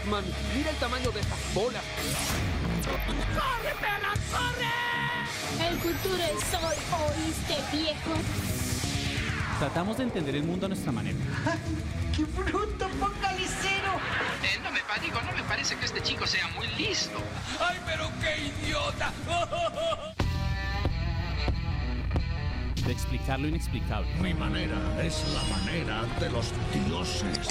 Batman. Mira el tamaño de estas bolas. ¡Corre, perra, corre! El futuro es hoy, ¿oíste, viejo? Tratamos de entender el mundo a nuestra manera. ¡Qué bruto focalicero! Eh, no me digo, no me parece que este chico sea muy listo. ¡Ay, pero qué idiota! De explicar lo inexplicable. Mi manera es la manera de los dioses.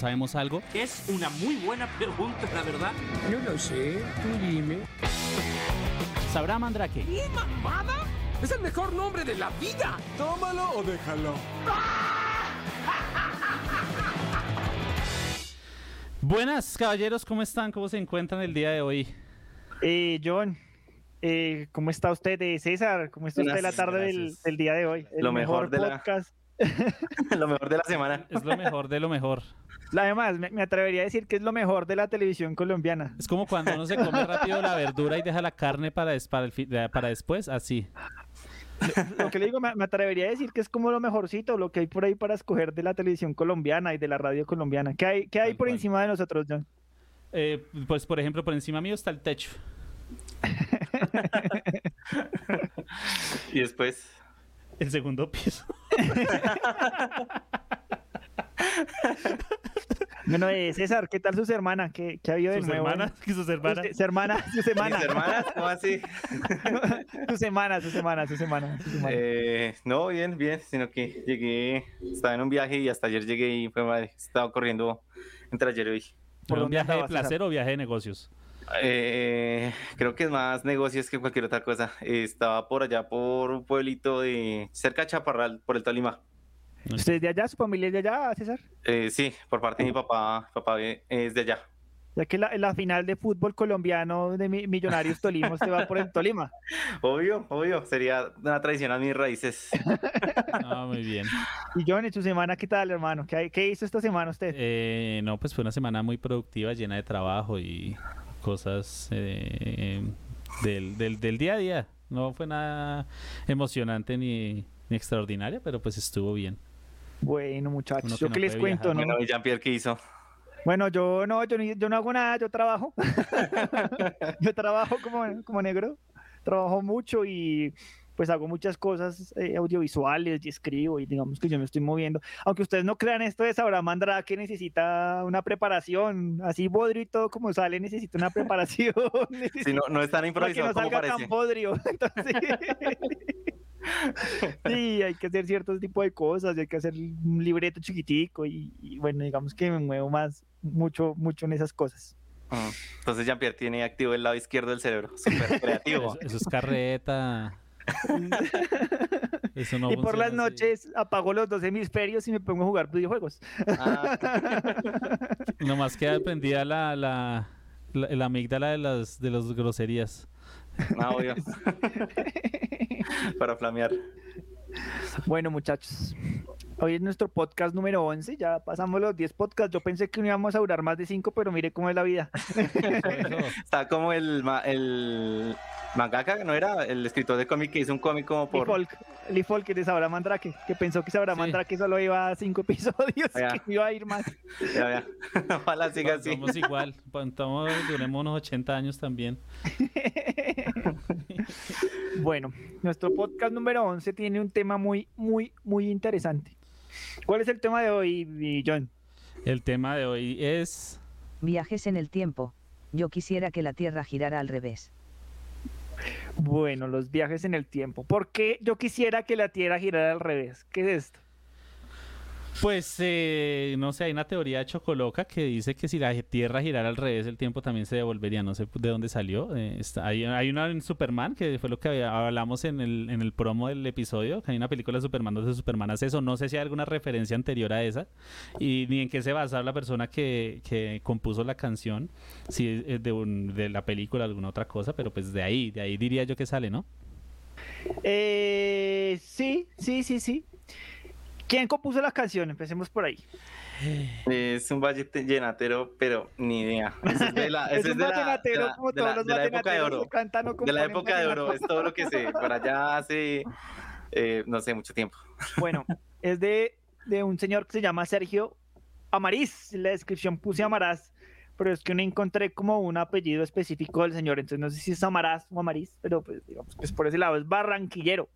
Sabemos algo, es una muy buena pregunta, la verdad. No lo sé, tú dime. ¿Sabrá Mandrake? ¿Qué mamada? Es el mejor nombre de la vida. Tómalo o déjalo. Buenas, caballeros, ¿cómo están? ¿Cómo se encuentran el día de hoy? Eh, John, eh, ¿cómo está usted? Eh, César, ¿cómo está usted la tarde del, del, día de hoy? El lo mejor, mejor de podcast. La... lo mejor de la semana. Es lo mejor de lo mejor. Además, me, me, atrevería a decir que es lo mejor de la televisión colombiana. Es como cuando uno se come rápido la verdura y deja la carne para, para, el, para después, así. Lo que le digo, me, me, atrevería a decir que es como lo mejorcito, lo que hay por ahí para escoger de la televisión colombiana y de la radio colombiana. ¿Qué hay, qué hay por cual. encima de nosotros, John? Eh, pues, por ejemplo, por encima mío está el techo. y después. El segundo piso. Bueno, eh, César, ¿qué tal sus hermanas? ¿Qué, qué ha habido de ¿Sus nuevo? Hermanas? ¿Qué sus hermanas? Sus hermanas, sus hermanas. ¿Sus hermanas? ¿Cómo así? sus semanas, sus semanas, sus semanas. Sus semanas. Eh, no, bien, bien, sino que llegué, estaba en un viaje y hasta ayer llegué y fue madre, estaba corriendo entre ayer y hoy. ¿Por un viaje de placer César? o viaje de negocios? Eh, creo que es más negocios que cualquier otra cosa. Estaba por allá por un pueblito de cerca de Chaparral, por el Tolima. ¿Usted es de allá? ¿Su familia es de allá, César? Eh, sí, por parte de mi papá, papá es de allá. Ya que la, la final de fútbol colombiano de Millonarios Tolima se va por el Tolima. Obvio, obvio, sería una traición a mis raíces. Ah, muy bien. Y John, ¿en su semana qué tal, hermano? ¿Qué, qué hizo esta semana usted? Eh, no, pues fue una semana muy productiva, llena de trabajo y cosas eh, del, del, del día a día. No fue nada emocionante ni, ni extraordinaria, pero pues estuvo bien. Bueno, muchachos, yo no que les cuento. ¿no? Bueno, Jean-Pierre, ¿qué hizo? Bueno, yo no, yo, yo no hago nada, yo trabajo. yo trabajo como, como negro, trabajo mucho y pues hago muchas cosas eh, audiovisuales y escribo y digamos que yo me estoy moviendo. Aunque ustedes no crean esto de Sabrá Mandra que necesita una preparación, así bodrio y todo como sale, necesita una preparación. si no, no es tan improvisado para que no salga parece. tan bodrio. Entonces... sí, hay que hacer ciertos tipos de cosas, hay que hacer un libreto chiquitico y, y, bueno, digamos que me muevo más, mucho, mucho en esas cosas. Entonces Jean-Pierre tiene activo el lado izquierdo del cerebro, súper creativo. eso, eso, es carreta. eso no y por las noches apago los dos hemisferios y me pongo a jugar videojuegos. Ah, Nomás queda prendida la, la, la, la amígdala de las, de las groserías. Ah, obvio. Para flamear. Bueno, muchachos. Hoy es nuestro podcast número 11. Ya pasamos los 10 podcasts. Yo pensé que no íbamos a durar más de 5, pero mire cómo es la vida. Está como el, el mangaka, ¿no era? El escritor de cómic que hizo un cómic como por... Lee Folk, Lee Folk de Sabra Mandrake, que pensó que Sabra sí. Mandrake solo iba a 5 episodios, ya. que iba a ir más. Ya, ya. Ojalá siga así. Somos igual. Estamos, duremos unos 80 años también. bueno, nuestro podcast número 11 tiene un tema muy, muy, muy interesante. ¿Cuál es el tema de hoy, John? El tema de hoy es... Viajes en el tiempo. Yo quisiera que la Tierra girara al revés. Bueno, los viajes en el tiempo. ¿Por qué yo quisiera que la Tierra girara al revés? ¿Qué es esto? Pues eh, no sé, hay una teoría Chocoloca que dice que si la Tierra girara al revés, el tiempo también se devolvería. No sé de dónde salió. Eh, está, hay, hay, una en Superman que fue lo que hablamos en el, en el promo del episodio. Que hay una película de Superman donde Superman hace eso. No sé si hay alguna referencia anterior a esa y ni en qué se basa la persona que, que compuso la canción, si es de, un, de la película alguna otra cosa, pero pues de ahí, de ahí diría yo que sale, ¿no? Eh, sí, sí, sí, sí. ¿Quién compuso la canción? Empecemos por ahí. Es un valle llenatero, pero ni idea. Es, de la, es, es un de vallenatero la, como todos los de la época de oro. Cantan o de la época de oro, es todo lo que sé. Por allá hace, eh, no sé, mucho tiempo. Bueno, es de, de un señor que se llama Sergio Amariz. En la descripción puse Amaraz, pero es que no encontré como un apellido específico del señor. Entonces no sé si es Amaraz o Amariz, pero pues digamos, pues por ese lado es barranquillero.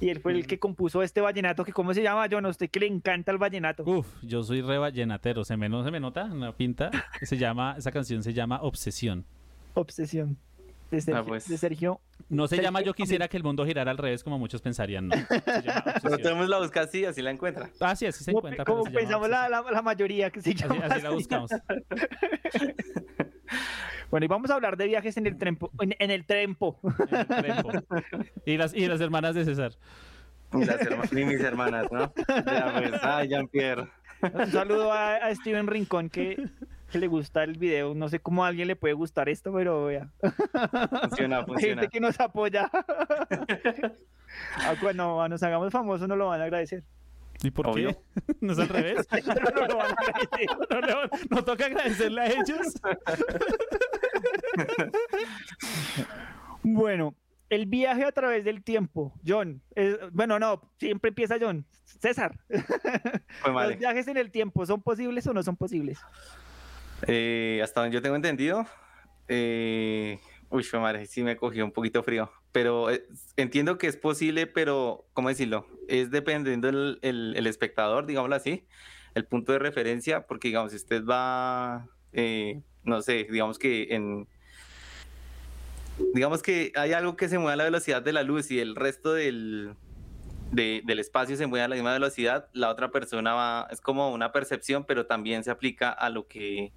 Y él fue el que compuso este vallenato, que ¿cómo se llama? Yo no sé que le encanta el vallenato. Uf, yo soy re vallenatero, se me, no se me nota en la pinta. Se llama, esa canción se llama Obsesión. Obsesión. De Sergio. Ah, pues. de Sergio. No se Sergio llama Yo quisiera que el mundo girara al revés como muchos pensarían, no. Se llama Pero tenemos la busca así, así la encuentra. Ah, sí, así se Como, encuentra. como pensamos la, la, la mayoría que se Así, llama así la así. buscamos. Bueno, y vamos a hablar de viajes en el trempo. En, en el trempo. En el trempo. Y las, y las hermanas de César. Y, las herma- y mis hermanas, ¿no? Ya, pues, ay, Jean-Pierre. Un saludo a, a Steven Rincón que, que le gusta el video. No sé cómo a alguien le puede gustar esto, pero vea. Funciona, Hay funciona. gente que nos apoya. Ah, Cuando nos hagamos famosos nos lo van a agradecer. ¿Y por Obvio. qué? ¿No es al revés? No lo van a agradecer. ¿No, le- no toca agradecerle a ellos? Bueno, el viaje a través del tiempo. John. eh, bueno, no, siempre empieza John. César. Madre. ¿Los viajes en el tiempo son posibles o no son posibles? Eh, hasta donde yo tengo entendido, eh, uy, fue madre, sí me cogió un poquito frío. Pero eh, entiendo que es posible, pero, ¿cómo decirlo? Es dependiendo el, el- el espectador, digámoslo así, el punto de referencia, porque, digamos, si usted va, eh, no sé, digamos que en... Digamos que hay algo que se mueve a la velocidad de la luz y el resto del, de- del espacio se mueve a la misma velocidad, la otra persona va, es como una percepción, pero también se aplica a lo que,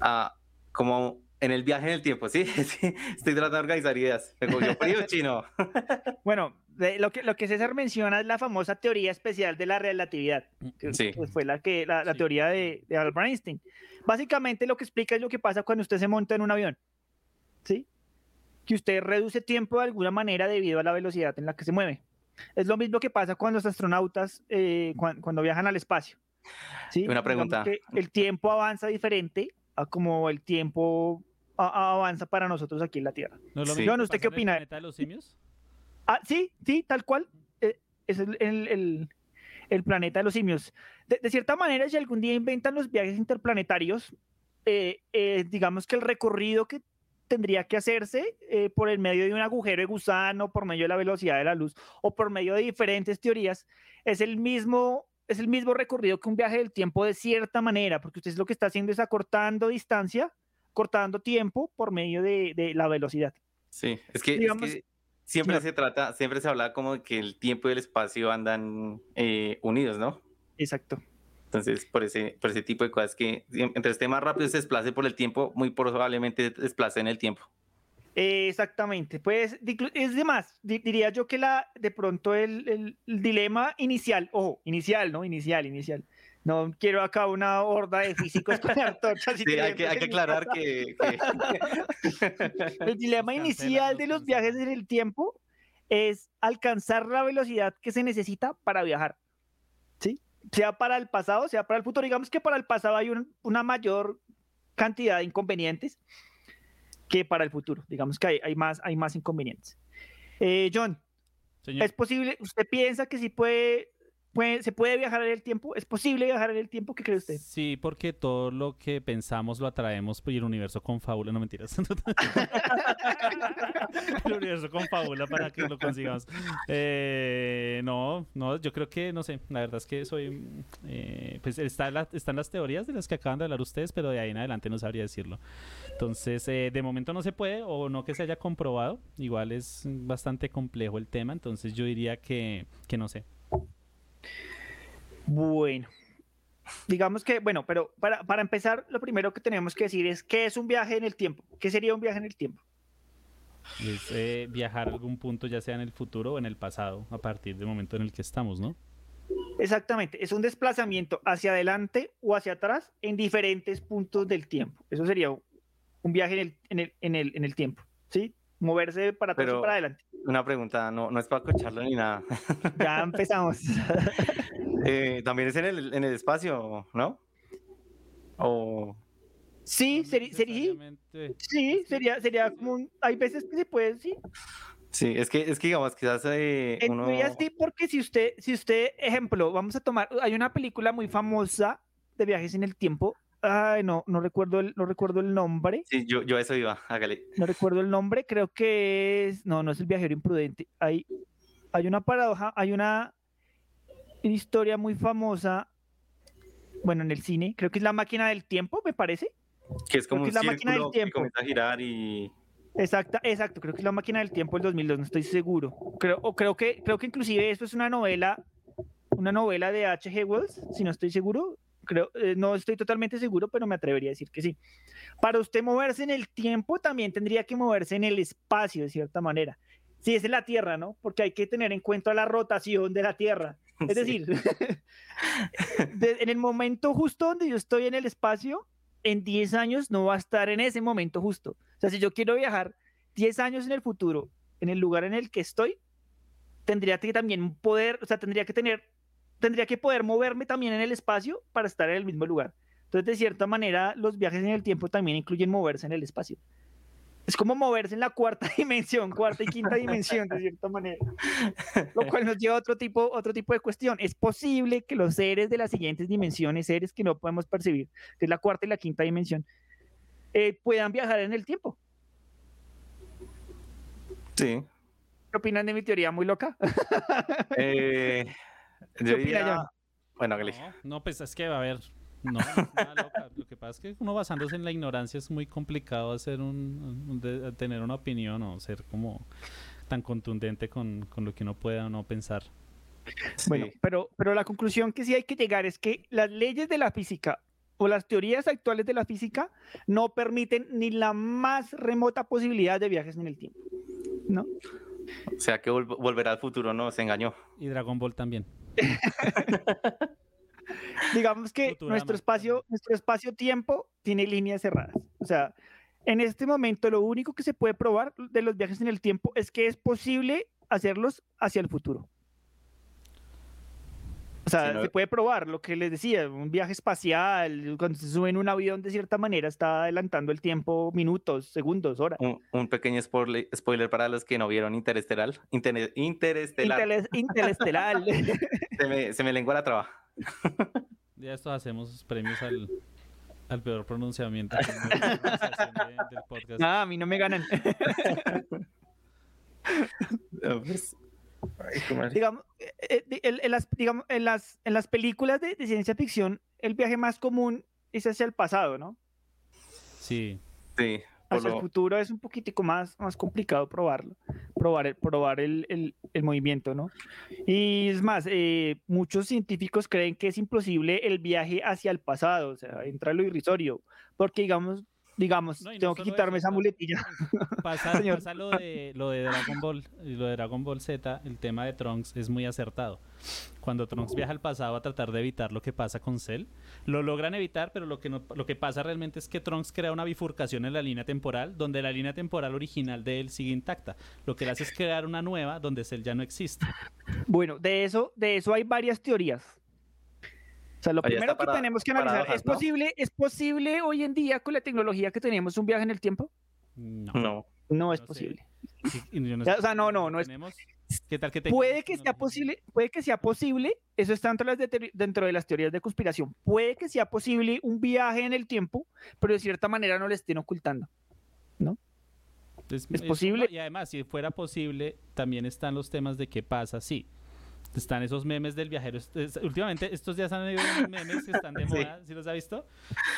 a, como en el viaje en el tiempo, ¿sí? sí estoy tratando de organizar ideas. Me cogió frío chino. Bueno, lo, que, lo que César menciona es la famosa teoría especial de la relatividad, que Sí. pues, fue la, que, la, la Sí. teoría de, de Albert Einstein. Básicamente lo que explica es lo que pasa cuando usted se monta en un avión, ¿sí? Que usted reduce tiempo de alguna manera debido a la velocidad en la que se mueve. Es lo mismo que pasa con los astronautas eh, cuan- cuando viajan al espacio. ¿sí? Una pregunta. que el tiempo avanza diferente a como el tiempo a- a- avanza para nosotros aquí en la Tierra. ¿No es lo Sí. mismo John, ¿usted qué opina? planeta de los simios? Ah, sí, sí, tal cual. Eh, es el, el- el- el planeta de los simios. De, de cierta manera, si algún día inventan los viajes interplanetarios, eh, eh, digamos que el recorrido que tendría que hacerse por el medio de un agujero de gusano, por medio de la velocidad de la luz o por medio de diferentes teorías, es el mismo, es el mismo recorrido que un viaje del tiempo de cierta manera, porque usted lo que está haciendo es acortando distancia, cortando tiempo por medio de, de la velocidad. Sí, es que, es Digamos- que siempre se trata, siempre se habla como que el tiempo y el espacio andan eh, unidos, ¿no? Exacto. Entonces, por ese, por ese tipo de cosas que entre esté más rápido se desplace por el tiempo, muy probablemente desplace en el tiempo. Eh, Exactamente, pues es de más, di- diría yo que la de pronto el, el- el dilema inicial, ojo, inicial, ¿no? Inicial, inicial. No quiero acá una horda de físicos con antorchas y Sí, hay que, hay que aclarar que, que- El dilema inicial de los viajes en el tiempo es alcanzar la velocidad que se necesita para viajar. ¿Sí? Sea para el pasado, sea para el futuro. Digamos que para el pasado hay un- una mayor cantidad de inconvenientes que para el futuro. Digamos que hay, hay más, hay más inconvenientes. Eh, John, Señor. ¿es posible? ¿Usted piensa que sí puede, puede, se puede viajar en el tiempo? ¿Es posible viajar en el tiempo? ¿Qué cree usted? Sí, porque todo lo que pensamos lo atraemos y el universo confabula, no mentiras. el universo confabula para que lo consigamos. Eh, no, no, yo creo que, no sé, la verdad es que soy, eh, pues está la- están las teorías de las que acaban de hablar ustedes, pero de ahí en adelante no sabría decirlo. Entonces, eh, de momento no se puede o no que se haya comprobado, igual es bastante complejo el tema, entonces yo diría que, que no sé. Bueno, digamos que, bueno, pero para, para empezar, lo primero que tenemos que decir es qué es un viaje en el tiempo. ¿Qué sería un viaje en el tiempo? Es eh, viajar a algún punto, ya sea en el futuro o en el pasado, a partir del momento en el que estamos, ¿no? Exactamente, es un desplazamiento hacia adelante o hacia atrás en diferentes puntos del tiempo. Eso sería un viaje en el, en el, en el, en el tiempo, ¿sí? Moverse para atrás Pero- o para adelante. Una pregunta, no, no es para escucharlo ni nada. Ya empezamos. Eh, También es en el, en el espacio, ¿no? O Sí, sería, sería, sí, sería, sería como un, hay veces que se puede, sí. sí, es que, es que digamos, quizás eh, En uno... teoría sí, porque si usted, si usted, ejemplo, vamos a tomar, hay una película muy famosa de viajes en el tiempo. Ay, no, no recuerdo el, no recuerdo el nombre. Sí, yo, yo a eso iba, hágale. No recuerdo el nombre, creo que es. No, no es el viajero imprudente. Hay, hay una paradoja, hay una historia muy famosa. Bueno, en el cine, creo que es la máquina del tiempo, me parece. Que es como que un es la máquina del círculo que tiempo. comienza a girar y... Exacta, exacto, creo que es la máquina del tiempo del 2002, no estoy seguro. Creo, o creo que, creo que inclusive esto es una novela, una novela de H.G. Wells, si no estoy seguro. Creo, eh, no estoy totalmente seguro, pero me atrevería a decir que sí. Para usted moverse en el tiempo, también tendría que moverse en el espacio, de cierta manera. Si es en la Tierra, ¿no? Porque hay que tener en cuenta la rotación de la Tierra. Es Sí. decir, de- en el momento justo donde yo estoy en el espacio, en 10 años no va a estar en ese momento justo. O sea, si yo quiero viajar 10 años en el futuro, en el lugar en el que estoy, tendría que también poder, o sea, tendría que tener, tendría que poder moverme también en el espacio para estar en el mismo lugar. Entonces, de cierta manera, los viajes en el tiempo también incluyen moverse en el espacio. Es como moverse en la cuarta dimensión, cuarta y quinta dimensión, de cierta manera. Lo cual nos lleva a otro tipo, otro tipo de cuestión. Es posible que los seres de las siguientes dimensiones, seres que no podemos percibir, que es la cuarta y la quinta dimensión, eh, puedan viajar en el tiempo. Sí. ¿Qué opinan de mi teoría muy loca? Eh, ¿Qué yo diría- John? Bueno. No, no, pues es que va a haber. No, nada loca. Lo que pasa es que uno basándose en la ignorancia es muy complicado hacer un, un- de- tener una opinión o ser como tan contundente con, con lo que uno pueda o no pensar. Bueno, Sí. pero, pero la conclusión que sí hay que llegar es que las leyes de la física o las teorías actuales de la física no permiten ni la más remota posibilidad de viajes en el tiempo. ¿No? O sea que vol- volverá al futuro, ¿no? Se engañó. Y Dragon Ball también. Digamos que Futurama nuestro espacio, nuestro espacio-tiempo tiene líneas cerradas. O sea, en este momento lo único que se puede probar de los viajes en el tiempo es que es posible hacerlos hacia el futuro. O sea, no- se puede probar lo que les decía, un viaje espacial, cuando se sube en un avión de cierta manera está adelantando el tiempo minutos, segundos, horas. Un, un pequeño spoiler, spoiler para los que no vieron Interestelar. Interne- Interestelar. Se me, se me lengua la traba. Ya estos hacemos premios al, al peor pronunciamiento de- del podcast. Ah, a mí no me ganan. Pues, ay, digamos, eh, eh, en, en las, digamos, en, las, en las películas de, de ciencia ficción, el viaje más común es hacia el pasado, ¿no? Sí. Sí, Hacia el futuro es un poquitico más, más complicado probarlo, probar el, probar el, el- el movimiento, ¿no? Y es más, eh, muchos científicos creen que es imposible el viaje hacia el pasado, o sea, entra lo irrisorio, porque digamos, digamos, No, y no tengo que quitarme eso, esa muletilla. Pasa, lo de lo de Dragon Ball lo de Dragon Ball Z, el tema de Trunks es muy acertado. Cuando Trunks viaja al pasado a tratar de evitar lo que pasa con Cell, lo logran evitar, pero lo que no- lo que pasa realmente es que Trunks crea una bifurcación en la línea temporal, donde la línea temporal original de él sigue intacta. Lo que le hace es crear una nueva donde Cell ya no existe. Bueno, de eso, de eso hay varias teorías. O sea, lo Ahí primero que para- tenemos que analizar, paradojas, ¿es ¿no? posible, ¿es posible hoy en día con la tecnología que tenemos un viaje en el tiempo? No. No. No es No posible. Sí, no sé o sea, no, no, no es- ¿Qué tal que Puede tengamos que sea posible, puede que sea posible, eso está dentro de, las de- dentro de las teorías de conspiración, puede que sea posible un viaje en el tiempo, pero de cierta manera no le estén ocultando. Es, ¿Es es- posible? Y además, si fuera posible, también están los temas de qué pasa si. Están esos memes del viajero. Es- últimamente, estos días han habido unos memes que están de Sí. moda. ¿Sí los ha visto?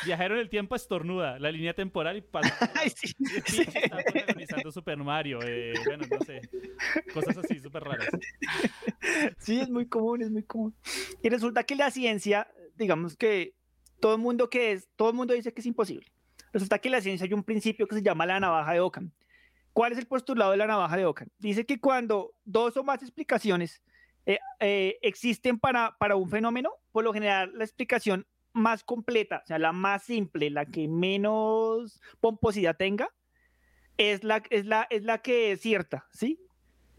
Viajero en el tiempo estornuda, la línea temporal y pasa. Ay, sí, sí. bicho está protagonizando Super Mario. eh, bueno, no sé. Cosas así súper raras. Sí, es muy común, es muy común. Y resulta que la ciencia, digamos que todo el mundo que es, todo el mundo dice que es imposible. Resulta que en la ciencia hay un principio que se llama la navaja de Ockham. ¿Cuál es el postulado de la navaja de Ockham? Dice que cuando dos o más explicaciones eh, eh, existen para, para un fenómeno, por lo general la explicación más completa, o sea, la más simple, la que menos pomposidad tenga, es la, es la, es la que es cierta, ¿sí?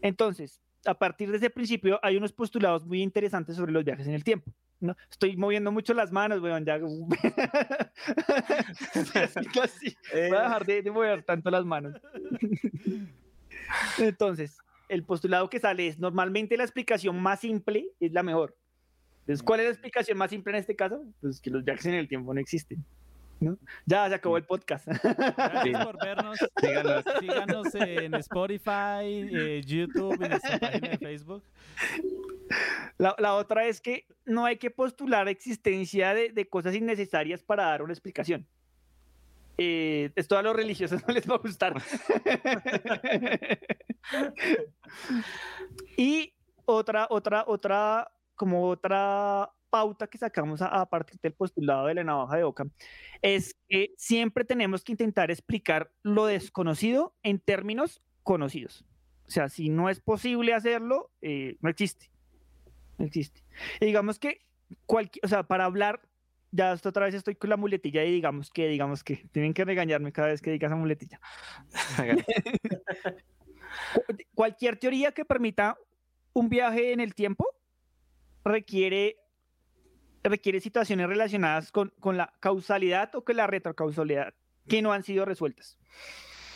Entonces, a partir de ese principio hay unos postulados muy interesantes sobre los viajes en el tiempo. ¿no? Estoy moviendo mucho las manos, weón, ya. Así. Voy a dejar de, de mover tanto las manos. Entonces, el postulado que sale es normalmente la explicación más simple es la mejor. Entonces, ¿cuál es la explicación más simple en este caso? Pues que los viajes en el tiempo no existen. ¿no? Ya se acabó el podcast. Gracias por vernos. Síganos. Síganos en Spotify, eh, YouTube, en nuestra página de Facebook. La, la otra es que no hay que postular existencia de, de cosas innecesarias para dar una explicación. Eh, esto a los religiosos no les va a gustar. y otra, otra, otra, como otra pauta que sacamos a, a partir del postulado de la navaja de Ockham es que siempre tenemos que intentar explicar lo desconocido en términos conocidos. O sea, si no es posible hacerlo, eh, no existe. No existe. Y digamos que, cualquier, o sea, para hablar, ya hasta otra vez estoy con la muletilla y digamos que, digamos que, tienen que regañarme cada vez que diga esa muletilla. Cu- cualquier teoría que permita un viaje en el tiempo requiere, requiere situaciones relacionadas con, con la causalidad o con la retrocausalidad que no han sido resueltas.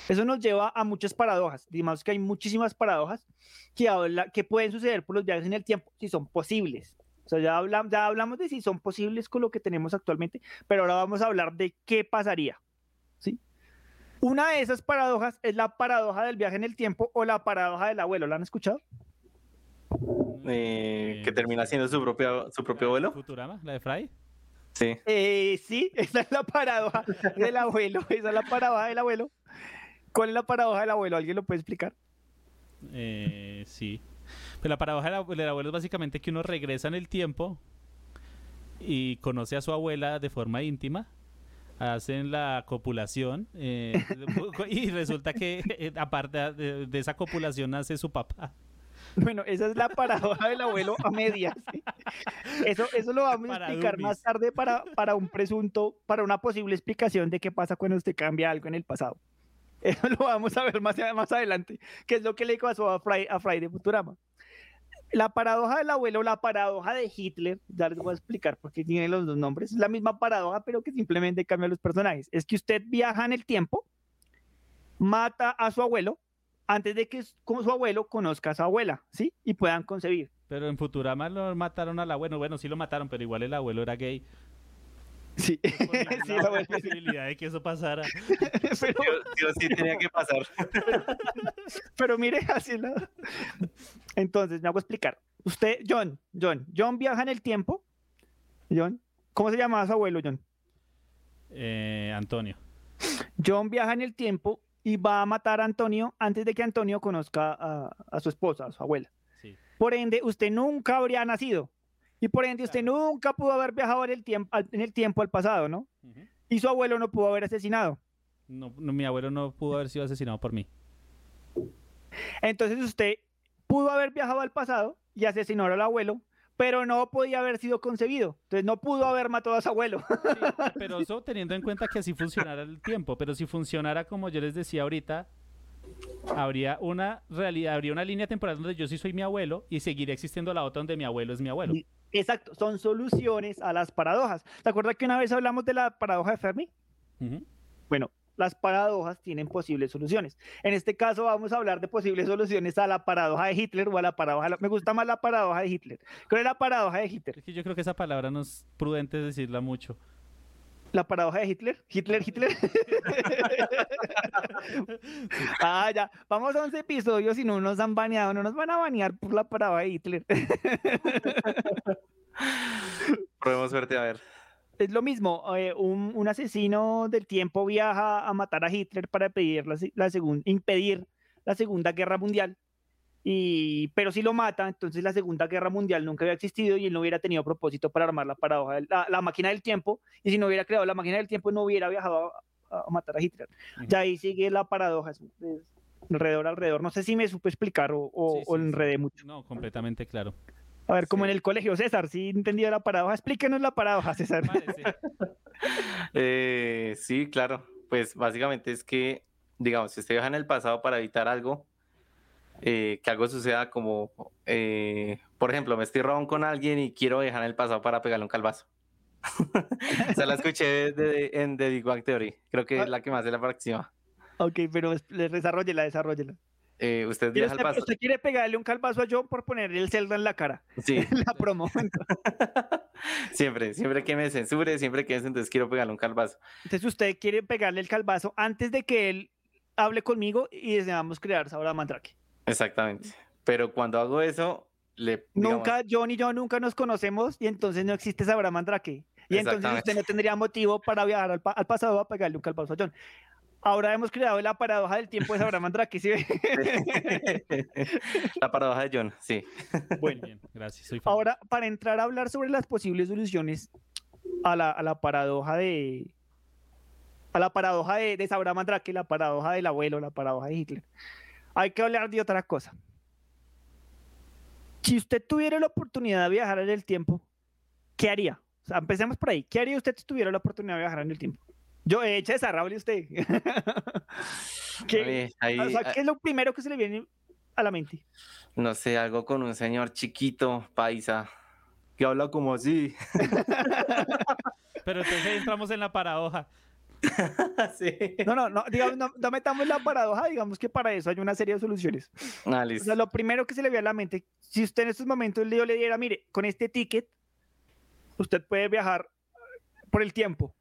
Eso nos lleva a muchas paradojas. Digamos que hay muchísimas paradojas que, habla, que pueden suceder por los viajes en el tiempo, si son posibles. O sea, ya, hablam- ya hablamos de si son posibles con lo que tenemos actualmente, pero ahora vamos a hablar de qué pasaría. ¿sí? Una de esas paradojas es la paradoja del viaje en el tiempo o la paradoja del abuelo. ¿La han escuchado? Eh, que termina siendo su propio, su propio vuelo. Futurama, la de Fry. Sí. Eh, sí, esa es la paradoja del abuelo. Esa es la paradoja del abuelo. ¿Cuál es la paradoja del abuelo? ¿Alguien lo puede explicar? Eh, sí. Pero la paradoja del abue- del abuelo es básicamente que uno regresa en el tiempo y conoce a su abuela de forma íntima. Hacen la copulación eh, y resulta que eh, aparte de, de esa copulación nace su papá. Bueno, esa es la paradoja del abuelo a medias. ¿sí? Eso, eso lo vamos a explicar más tarde para, para un presunto, para una posible explicación de qué pasa cuando usted cambia algo en el pasado. Eso lo vamos a ver más, más adelante, que es lo que le pasó a Fry, a Fry de Futurama. La paradoja del abuelo, la paradoja de Hitler, ya les voy a explicar porque tiene los dos nombres, es la misma paradoja, pero que simplemente cambia los personajes. Es que usted viaja en el tiempo, mata a su abuelo antes de que su su abuelo conozca a su abuela, ¿sí? Y puedan concebir. Pero en Futurama lo mataron al abuelo. Bueno, sí lo mataron, pero igual el abuelo era gay. Sí, Por sí, la posibilidad de que eso pasara. pero, Dios, sí tenía que pasar. pero mire, así la... Entonces, me hago explicar. Usted, John, John, John viaja en el tiempo. John, ¿cómo se llamaba su abuelo, John? Eh, Antonio. John viaja en el tiempo y va a matar a Antonio antes de que Antonio conozca a, a su esposa, a su abuela. Sí. Por ende, usted nunca habría nacido. Y por ende, usted nunca pudo haber viajado en el tiempo, al- en el tiempo al pasado, ¿no? Y su abuelo no pudo haber asesinado. No, no, mi abuelo no pudo haber sido asesinado por mí. Entonces usted pudo haber viajado al pasado y asesinó al abuelo, pero no podía haber sido concebido. Entonces no pudo haber matado a su abuelo. Sí, pero eso teniendo en cuenta que así funcionara el tiempo. Pero si funcionara como yo les decía ahorita, habría una realidad, habría una línea temporal donde yo sí soy mi abuelo y seguiría existiendo la otra donde mi abuelo es mi abuelo. Exacto, son soluciones a las paradojas. ¿Te acuerdas que una vez hablamos de la paradoja de Fermi? Bueno, las paradojas tienen posibles soluciones. En este caso vamos a hablar de posibles soluciones a la paradoja de Hitler o a la paradoja... Me gusta más la paradoja de Hitler. ¿Cuál es la paradoja de Hitler? Es que yo creo que esa palabra no es prudente decirla mucho. La paradoja de Hitler. Hitler, Hitler. ah, ya. Vamos a 11 episodios y no nos han baneado. No nos van a banear por la parada de Hitler. Probemos suerte a ver. Es lo mismo. eh, un, un asesino del tiempo viaja a matar a Hitler para pedir la, se- la segun- impedir la Segunda Guerra Mundial. Y, pero si lo mata, entonces la Segunda Guerra Mundial nunca había existido y él no hubiera tenido propósito para armar la paradoja, la, la máquina del tiempo. Y si no hubiera creado la máquina del tiempo, no hubiera viajado a, a matar a Hitler. Y ahí sigue la paradoja. es- es alrededor, alrededor. No sé si me supe explicar o, o- Sí, o sí, sí. enredé mucho. No, completamente claro. A ver, como en el colegio, César, si entendió la paradoja. Explíquenos la paradoja, César. Eh, sí, claro. Pues básicamente es que, digamos, si usted viaja en el pasado para evitar algo, eh, que algo suceda como, eh, por ejemplo, me estoy robando con alguien y quiero viajar en el pasado para pegarle un calvazo. o sea, la escuché de- de- en The Big Bang Theory. Creo que es la que más se la aproxima. Ok, pero es- le- desarróllela, desarróllela. Eh, usted Quiere viaja al pasado. usted quiere pegarle un calvazo a John por ponerle el Zelda en la cara. Sí, la promo. siempre, siempre que me censure, siempre que me entonces quiero pegarle un calvazo. Entonces usted quiere pegarle el calvazo antes de que él hable conmigo y deseamos crear Sabra Mandrake. Exactamente. Pero cuando hago eso, le digamos, Nunca, John y yo nunca nos conocemos y entonces no existe Sabra Mandrake. Y entonces usted no tendría motivo para viajar al, pa- al pasado a pegarle un calvazo a John. Ahora hemos creado la paradoja del tiempo de Sabra Mandrake, ¿sí ve? la paradoja de John, sí. Bueno, bien, gracias. Soy. Ahora, para entrar a hablar sobre las posibles soluciones a la, a la paradoja de. A la paradoja de, de Sabra Mandrake, la paradoja del abuelo, la paradoja de Hitler. Hay que hablar de otra cosa. Si usted tuviera la oportunidad de viajar en el tiempo, ¿qué haría? O sea, empecemos por ahí. ¿Qué haría usted si tuviera la oportunidad de viajar en el tiempo? Yo, eh, César, hable usted. ¿Qué, Ahí- o sea, ahí- ¿qué es lo primero que se le viene a la mente? No sé, algo con un señor chiquito, paisa, que habla como así. Pero entonces entramos en la paradoja. No, no, no, digamos, no, no metamos la paradoja, digamos que para eso hay una serie de soluciones. Ah, O listo. sea, lo primero que se le viene a la mente, si usted en estos momentos yo le diera, mire, con este ticket, usted puede viajar por el tiempo.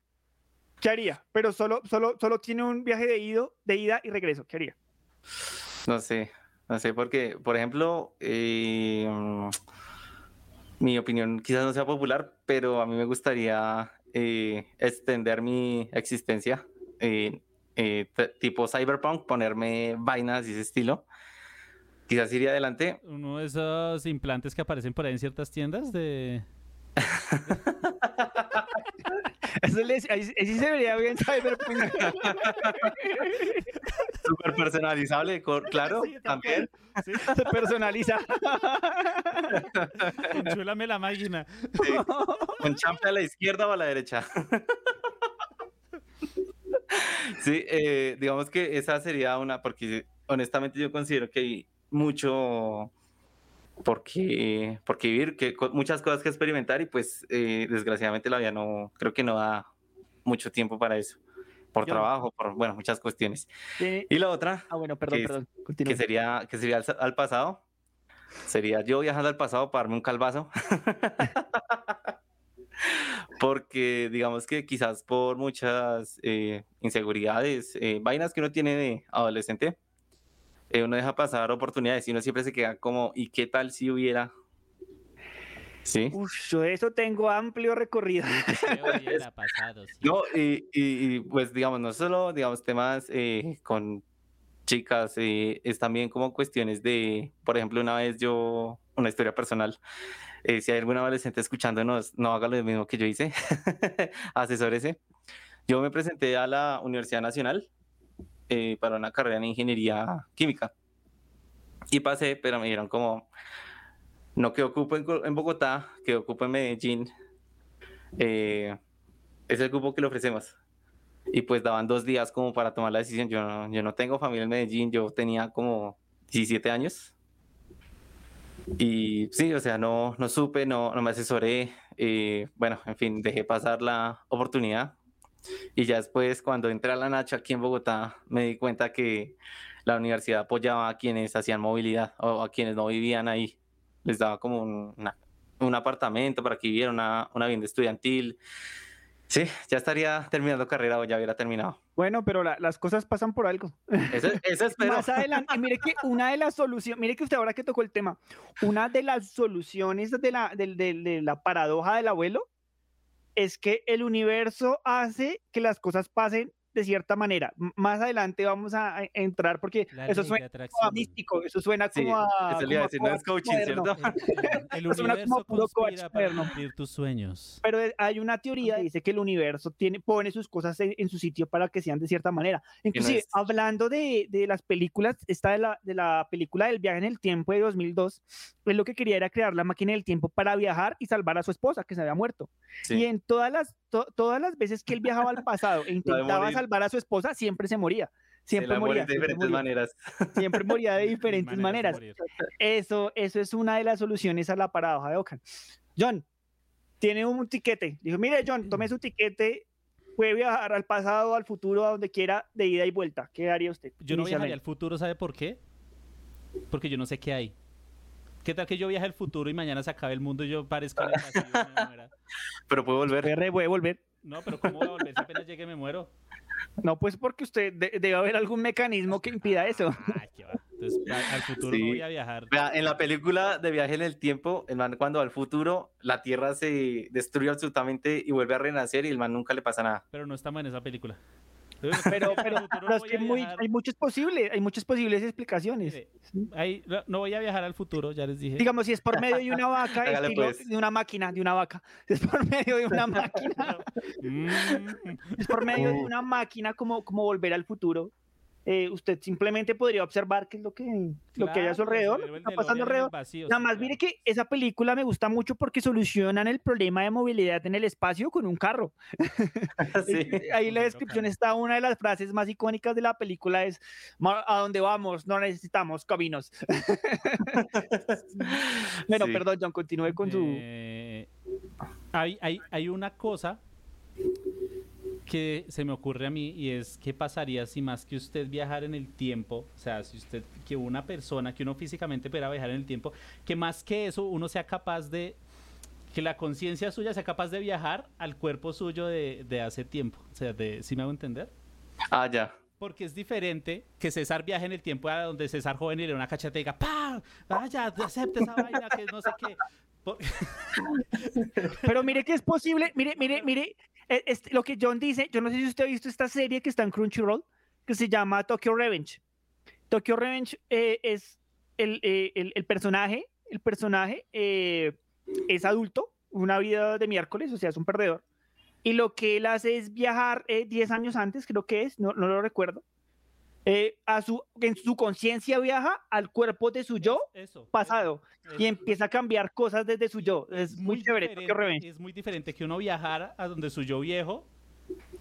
¿Qué haría? Pero solo, solo, solo tiene un viaje de, ido, de ida y regreso. ¿Qué haría? No sé, no sé, porque, por ejemplo, eh, mi opinión quizás no sea popular, pero a mí me gustaría eh, extender mi existencia eh, eh, tipo cyberpunk, ponerme vainas y ese estilo. Quizás iría adelante. Uno de esos implantes que aparecen por ahí en ciertas tiendas de... Eso le, ahí, ahí sí se vería bien Cyberpunk. Súper personalizable, claro, también. Se personaliza. Enchúlame la máquina. Sí. Con champe a la izquierda o a la derecha. Sí, eh, digamos que esa sería una, porque honestamente yo considero que hay mucho por qué, por qué vivir, que muchas cosas que experimentar y pues eh, desgraciadamente la vida no, creo que no da mucho tiempo para eso, por Yo- trabajo, por, bueno, muchas cuestiones. Tiene- Y la otra, Ah, bueno, perdón, que, perdón. sería, que sería al, al pasado, sería yo viajando al pasado para darme un calvazo. Porque digamos que quizás por muchas eh, inseguridades, eh, vainas que uno tiene de adolescente, eh, uno deja pasar oportunidades y uno siempre se queda como, ¿y qué tal si hubiera? Sí. Uf, yo de eso tengo amplio recorrido. ¿Qué hubiera pasado? sí? No, y, y- y, pues digamos, no solo, digamos, temas eh, con chicas, eh, es también como cuestiones de, por ejemplo, una vez yo, una historia personal, eh, si hay algún adolescente escuchándonos, no haga lo mismo que yo hice, asesórese. Yo me presenté a la Universidad Nacional eh, para una carrera en ingeniería química y pasé, pero me dijeron como, no que ocupo en, en Bogotá, que ocupo en Medellín. Eh, es el cupo que le ofrecemos. Y pues daban dos días como para tomar la decisión. Yo no, yo no tengo familia en Medellín, yo tenía como 17 años. Y sí, o sea, no, no supe, no, no me asesoré. eh, bueno, en fin, dejé pasar la oportunidad. Y ya después, cuando entré a la Nacho aquí en Bogotá, me di cuenta que la universidad apoyaba a quienes hacían movilidad o a quienes no vivían ahí. Les daba como un, una- un apartamento para que vivieran, una, una vivienda estudiantil. Sí, ya estaría terminando carrera o ya hubiera terminado. Bueno, pero la, las cosas pasan por algo. Eso, eso espero. Más adelante, y mire que una de las soluciones, mire que usted ahora que tocó el tema, una de las soluciones de la, de, de, de la paradoja del abuelo es que el universo hace que las cosas pasen de cierta manera. Más adelante vamos a entrar porque La eso suena como a místico, eso suena Sí, como a... eso le iba a decir, no es coach coaching, moderno. ¿cierto? El Eso suena como universo puro coach conspira para moderno. cumplir tus sueños. Pero eh, hay una teoría que dice que el universo tiene, pone sus cosas en, en su sitio para que sean de cierta manera. Inclusive, es- hablando de, de las películas, esta de la, de la película del viaje en el tiempo de 2002, él lo que quería era crear la máquina del tiempo para viajar y salvar a su esposa, que se había muerto. Sí. Y en todas las, to- todas las veces que él viajaba al pasado e intentaba salvar a su esposa, siempre se moría. Se Siempre morir moría. de siempre diferentes moría. maneras. Siempre moría de diferentes maneras. Eso, eso es una de las soluciones a la paradoja de Ockham. John, tiene un tiquete. Dijo, mire, John, tome su tiquete, puede viajar al pasado, al futuro, a donde quiera, de ida y vuelta. ¿Qué haría usted? Yo no viajaría al futuro, ¿sabe por qué? Porque yo no sé qué hay. ¿Qué tal que yo viaje al futuro y mañana se acabe el mundo y yo parezca en el vacío y me muera? Pero puedo volver. Puede volver. No, pero ¿cómo voy a volver si apenas llegue me muero? No, pues porque usted de- debe haber algún mecanismo que impida eso. Ay, qué va. Entonces, al futuro Sí. no voy a viajar. Vea, en la película de Viaje en el Tiempo, el man cuando va al futuro, la Tierra se destruye absolutamente y vuelve a renacer y el man nunca le pasa nada. Pero no estamos en esa película. Pero, pero, futuro pero no es que muy- hay muchos posibles, hay muchas posibles explicaciones. Mire, ahí, no- voy a viajar al futuro, ya les dije. Digamos, si es por medio de una vaca, Hágale, estilo pues. de una máquina, de una vaca. Si es por medio de una máquina, Mm, es por medio de una máquina como, como volver al futuro. Eh, usted simplemente podría observar qué es lo que, lo que hay a su alrededor, lo que está pasando alrededor. vacío, Nada más claro. mire que esa película me gusta mucho porque solucionan el problema de movilidad en el espacio con un carro. Sí. Ahí en la descripción está una de las frases más icónicas de la película es "Ma- a dónde vamos no necesitamos caminos. bueno, Sí. perdón, John, continúe con su Eh, hay, hay, hay una cosa que se me ocurre a mí y es qué pasaría si más que usted viajar en el tiempo, o sea, si usted, que una persona, que uno físicamente pudiera viajar en el tiempo, que más que eso uno sea capaz de, que la conciencia suya sea capaz de viajar al cuerpo suyo de, de hace tiempo, o sea, de, ¿sí me hago entender? Ah, ya. Porque es diferente que César viaje en el tiempo a donde César joven y le dé una cacheta y diga, ¡pam! Vaya, acepte esa vaina que no sé qué. Por- Pero mire que es posible, mire, mire, mire, este, lo que John dice, yo no sé si usted ha visto esta serie que está en Crunchyroll, que se llama Tokyo Revenge. Tokyo Revenge eh, es el, eh, el- el personaje, el personaje eh, es adulto, una vida de miércoles, o sea, es un perdedor. Y lo que él hace es viajar eh, 10 años antes, creo que es, no, no lo recuerdo. Eh, a su, en su conciencia viaja al cuerpo de su yo Eso. pasado y eso. empieza a cambiar cosas desde su yo. Es muy chévere. Diferente- Revenge. Es muy diferente que uno viajara a donde su yo viejo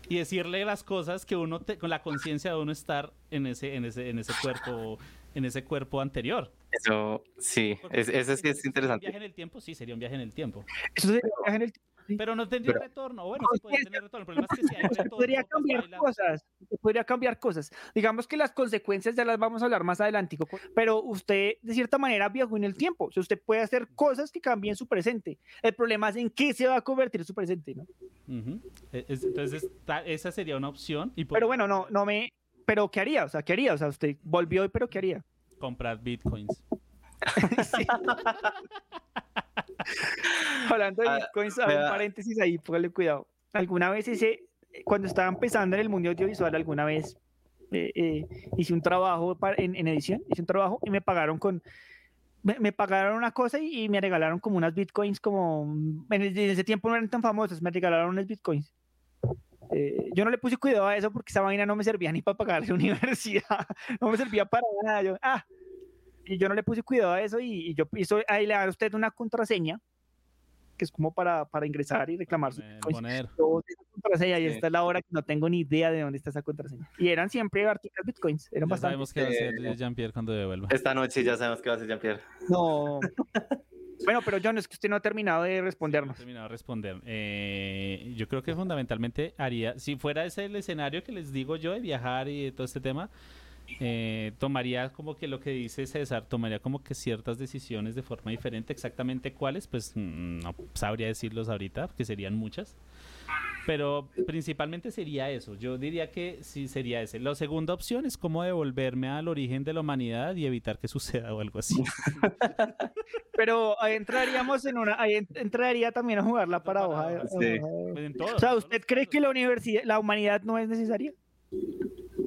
y decirle las cosas que uno te- con la conciencia de uno estar en ese en ese en ese cuerpo en ese cuerpo anterior. Eso, sí, Porque es, ese sí es ¿sería Un interesante. viaje en el tiempo, sí, sería un viaje en el tiempo. Eso sería viaje en el tiempo. Pero no tendría Pero- retorno. Bueno, sí podría tener retorno. El problema es que si hay retorno, podría pues, cambiar cosas, podría cambiar cosas. Digamos que las consecuencias ya las vamos a hablar más adelante, pero usted de cierta manera viajó en el tiempo. O sea, usted puede hacer cosas que cambien su presente. El problema es en qué se va a convertir su presente, ¿no? Ujú. E- es- Entonces, esa sería una opción. Y Pero bueno, no, no me. Pero ¿qué haría? O sea, ¿qué haría? O sea, usted volvió, pero ¿qué haría? comprar bitcoins. Sí. Hablando de Ah, bitcoins, un paréntesis ahí, póngale cuidado. Alguna vez hice, cuando estaba empezando en el mundo audiovisual, alguna vez eh, eh, hice un trabajo pa- en, en edición, hice un trabajo y me pagaron con, me, me pagaron una cosa y, y me regalaron como unas bitcoins, como en, ese- en ese tiempo no eran tan famosas, me regalaron unas bitcoins. Eh, yo no le puse cuidado a eso porque esa vaina no me servía ni para pagar la universidad, no me servía para nada. Yo, ah, y yo no le puse cuidado a eso y, y yo hizo, ahí le da a usted una contraseña que es como para, para ingresar y reclamar su poner. Contraseña y Sí. esta es la hora que no tengo ni idea de dónde está esa contraseña. Y eran siempre artículos bitcoins, eran Ya bastante. sabemos qué va a hacer Eh, Jean-Pierre cuando devuelva. Esta noche ya sabemos qué va a hacer Jean-Pierre. No. bueno, pero John, es que usted no ha terminado de No he respondernos. terminado de responder. Eh, yo creo que fundamentalmente haría, si fuera ese el escenario que les digo yo de viajar y de todo este tema, eh, tomaría como que lo que dice César, tomaría como que ciertas decisiones de forma diferente, exactamente cuáles, pues mm, no sabría decirlos ahorita, porque serían muchas. Pero principalmente sería eso. Yo diría que sí sería ese. La segunda opción es cómo devolverme al origen de la humanidad y evitar que suceda o algo así. Pero ahí entraríamos en una, ahí en- entraría también a jugar la paradoja. de- Sí. Pues O sea. ¿usted cree que la universidad, la humanidad no es necesaria?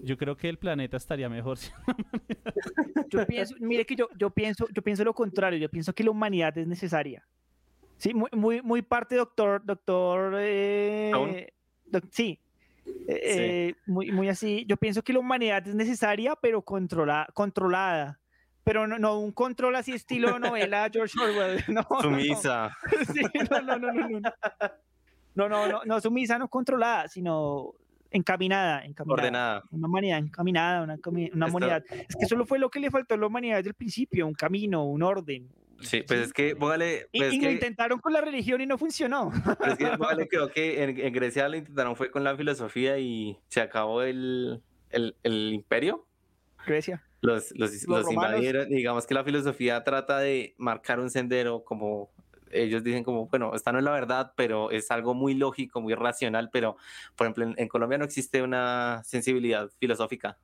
Yo creo que el planeta estaría mejor. si- Yo pienso, mire que yo, yo pienso, yo pienso lo contrario, yo pienso que la humanidad es necesaria. Sí, muy, muy, muy parte doctor, doctor, eh, doc- sí, eh, eh, muy, muy así. Yo pienso que la humanidad es necesaria, pero controla, controlada. Pero no, no un control así estilo novela George Orwell. No, no, no. Sumisa. Sí, no, no, no, no, no. No, no, no, no sumisa, no controlada, sino encaminada, encaminada. Ordenada. Una humanidad encaminada, una, una humanidad. Es que solo fue lo que le faltó a la humanidad desde el principio, un camino, un orden. Sí, pues es que, póngale, Y, pues y lo que, intentaron con la religión y no funcionó. pues es que póngale creo que en, en Grecia lo intentaron fue con la filosofía y se acabó el, el, el imperio. Grecia. Los, los, Los los invadieron. Digamos que la filosofía trata de marcar un sendero como ellos dicen como, bueno, esta no es la verdad, pero es algo muy lógico, muy racional, pero por ejemplo en, en Colombia no existe una sensibilidad filosófica.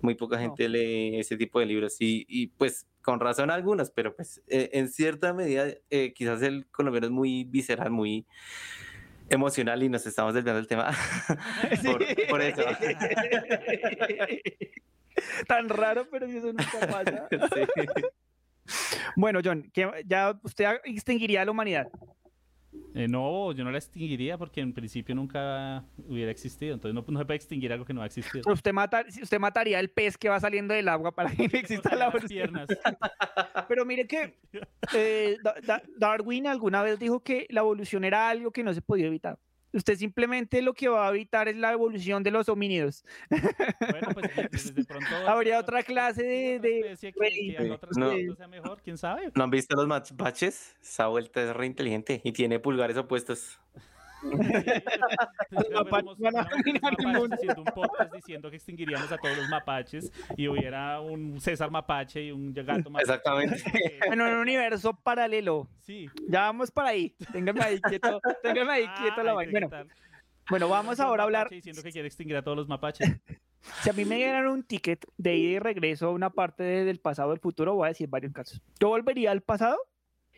Muy poca gente lee ese tipo de libros y, y, pues con razón algunos, pero pues eh, en cierta medida eh, quizás el colombiano es muy visceral, muy emocional y nos estamos desviando del tema por, por eso. Tan raro, pero si eso nunca pasa. Sí. Bueno, John, ya usted extinguiría a la humanidad. Eh, no, yo no la extinguiría porque en principio nunca hubiera existido. Entonces no, no se puede extinguir algo que no ha existido. Pero Usted, mata, si usted mataría el pez que va saliendo del agua para que no exista la Las evolución. piernas. Pero mire que eh, Da- Da- Darwin alguna vez dijo que la evolución era algo que no se podía evitar. Usted simplemente lo que va a evitar es la evolución de los homínidos. Bueno, pues desde de pronto. Habría otra clase de... de- especie que, que haga otras No. sea mejor, quién sabe. ¿No han visto los mapaches? Esa vuelta es re inteligente y tiene pulgares opuestos. Van a mapaches haciendo un podcast diciendo que extinguiríamos a todos los mapaches y hubiera un César mapache y un gato mapache. Exactamente. en un universo paralelo. Sí. Ya vamos para ahí. Téngame ahí quieto. Téngame ahí quieto la Ay, vaina. ¿qué Bueno, bueno, vamos ahora a hablar. Diciendo que quiere extinguir a todos los mapaches. Si a mí me dieran un ticket de ida y regreso a una parte de- del pasado del futuro, voy a decir varios casos. Yo volvería al pasado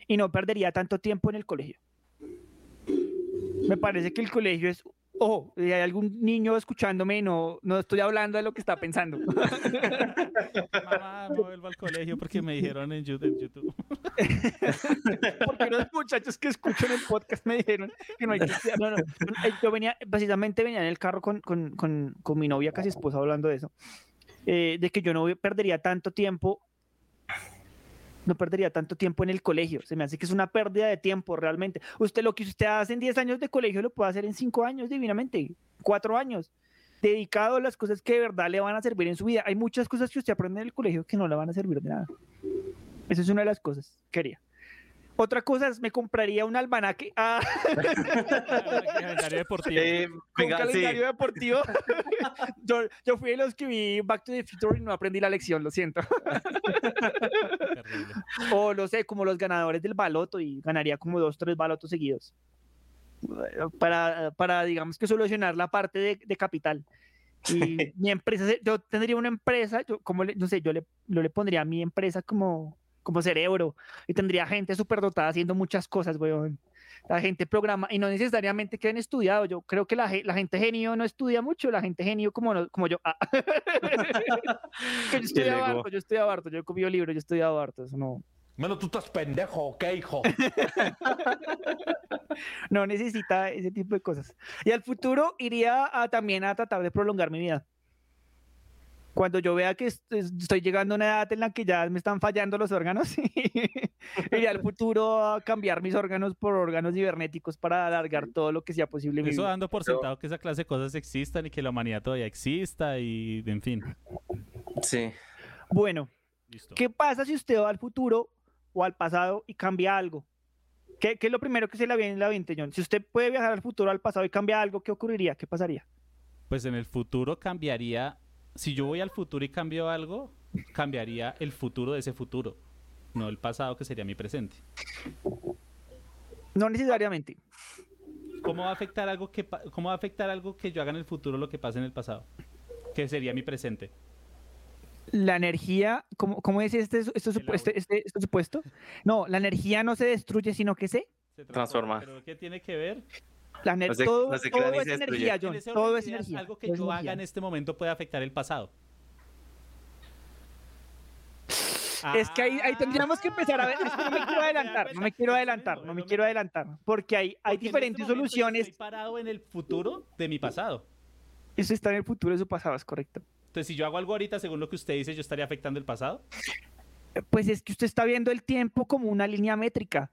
y no perdería tanto tiempo en el colegio. Me parece que el colegio es. Ojo, si hay algún niño escuchándome, no, no estoy hablando de lo que está pensando. Mamá, me vuelvo al colegio porque me dijeron en YouTube. en YouTube. Porque unos muchachos que escuchan el podcast me dijeron que no hay que estudiar. No, no. Eh, Yo venía, precisamente venía en el carro con, con, con, con mi novia, casi esposa, hablando de eso. eh, de que yo no perdería tanto tiempo. No perdería tanto tiempo en el colegio. Se me hace que es una pérdida de tiempo realmente. Usted lo que usted hace en 10 años de colegio lo puede hacer en 5 años divinamente. 4 años. Dedicado a las cosas que de verdad le van a servir en su vida. Hay muchas cosas que usted aprende en el colegio que no le van a servir de nada. Esa es una de las cosas que. Otra cosa es me compraría un almanaque. Ah, calendario deportivo. Eh, un sí. calendario deportivo. yo, yo fui de los que vi Back to the Future y no aprendí la lección, lo siento. O lo sé, como los ganadores del baloto y ganaría como dos, tres balotos seguidos. Para, para digamos que solucionar la parte de, de capital. Y mi empresa, yo tendría una empresa, yo como le- no sé, yo le, yo le pondría a mi empresa como, como cerebro y tendría gente súper dotada haciendo muchas cosas, weón. La gente programa y no necesariamente que han estudiado. Yo creo que la, la gente genio no estudia mucho, la gente genio como, no- como yo. Ah. yo estudiaba harto, yo estudiaba harto, yo he comido libros, yo he estudiado harto, eso no. Bueno, tú estás pendejo, ¿ok, hijo? no necesita ese tipo de cosas. Y al futuro iría a, también a tratar de prolongar mi vida. Cuando yo vea que est- es- estoy llegando a una edad en la que ya me están fallando los órganos, iría al futuro a cambiar mis órganos por órganos cibernéticos para alargar todo lo que sea posible. Eso dando por sentado que esa clase de cosas existan y que la humanidad todavía exista y en fin. Sí. Bueno, Listo. ¿qué pasa si usted va al futuro o al pasado y cambia algo? ¿Qué, qué es lo primero que se le viene en la mente, John? Si usted puede viajar al futuro o al pasado y cambia algo, ¿qué ocurriría? ¿Qué pasaría? Pues en el futuro cambiaría. Si yo voy al futuro y cambio algo, cambiaría el futuro de ese futuro, no el pasado que sería mi presente. No necesariamente. ¿cómo va a afectar algo que cómo va a afectar algo que yo haga en el futuro lo que pasa en el pasado? Que sería mi presente. La energía, ¿cómo, cómo es este, este, este- este- este supuesto? No, la energía no se destruye, sino que se... Se Transforma. ¿Pero qué tiene que ver? No se- todo no se todo es energía, En John. Todo es energía. Algo que yo haga en este momento puede afectar el pasado. Es que ahí, ahí tendríamos que empezar a ver. es que no me quiero adelantar, no me quiero adelantar, no me quiero adelantar. Porque hay, hay Porque en este diferentes soluciones. Estoy parado en el futuro de mi pasado. Eso está en el futuro de su pasado, es correcto. Entonces, si yo hago algo ahorita, según lo que usted dice, yo estaría afectando el pasado. Pues es que usted está viendo el tiempo como una línea métrica.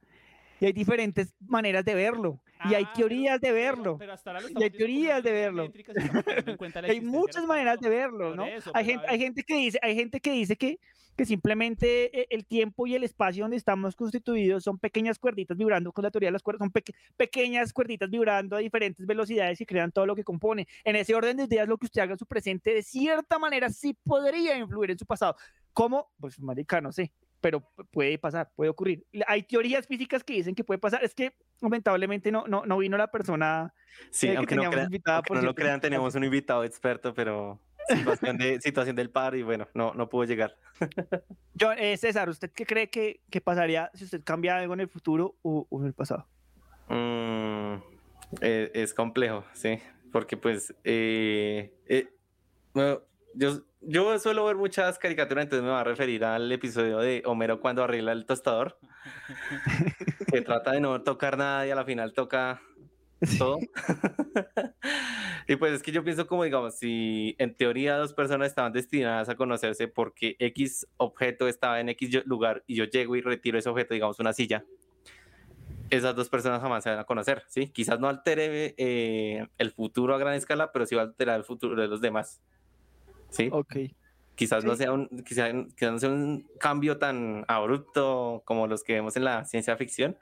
Y hay diferentes maneras de verlo. Y hay Ah, teorías de pero- verlo. pero hasta ahora lo Y hay teorías de verlo. Hay muchas maneras de verlo, ¿no? eso, hay, gente, hay gente que dice, hay gente que dice que, que simplemente eh, el tiempo y el espacio donde estamos constituidos son pequeñas cuerditas vibrando con la teoría de las cuerdas, son peque- pequeñas cuerditas vibrando a diferentes velocidades y crean todo lo que compone. En ese orden de ideas, lo que usted haga en su presente, de cierta manera, sí podría influir en su pasado. ¿Cómo? Pues, marica, no sé, pero pu- puede pasar, puede ocurrir. Hay teorías físicas que dicen que puede pasar. Es que, lamentablemente, no, no, no vino la persona Sí, eh, que aunque no, teníamos crean, invitada, aunque no lo crean, teníamos un invitado experto, pero situación, de, situación del par y bueno, no, no pudo llegar. John, eh, César, ¿usted qué cree que, que pasaría si usted cambia algo en el futuro o, o en el pasado? Mm, eh, es complejo, sí, porque pues eh, eh, bueno, yo, yo suelo ver muchas caricaturas, entonces me va a referir al episodio de Homero cuando arregla el tostador, que trata de no tocar nada y a la final toca todo. y pues es que yo pienso como, digamos, si en teoría dos personas estaban destinadas a conocerse porque X objeto estaba en X lugar y yo llego y retiro ese objeto, digamos, una silla, esas dos personas jamás se van a conocer, ¿sí? Quizás no altere eh, el futuro a gran escala, pero sí va a alterar el futuro de los demás, ¿sí? Ok. Quizás no Sí. sea un, quizás, quizás no sea un cambio tan abrupto como los que vemos en la ciencia ficción,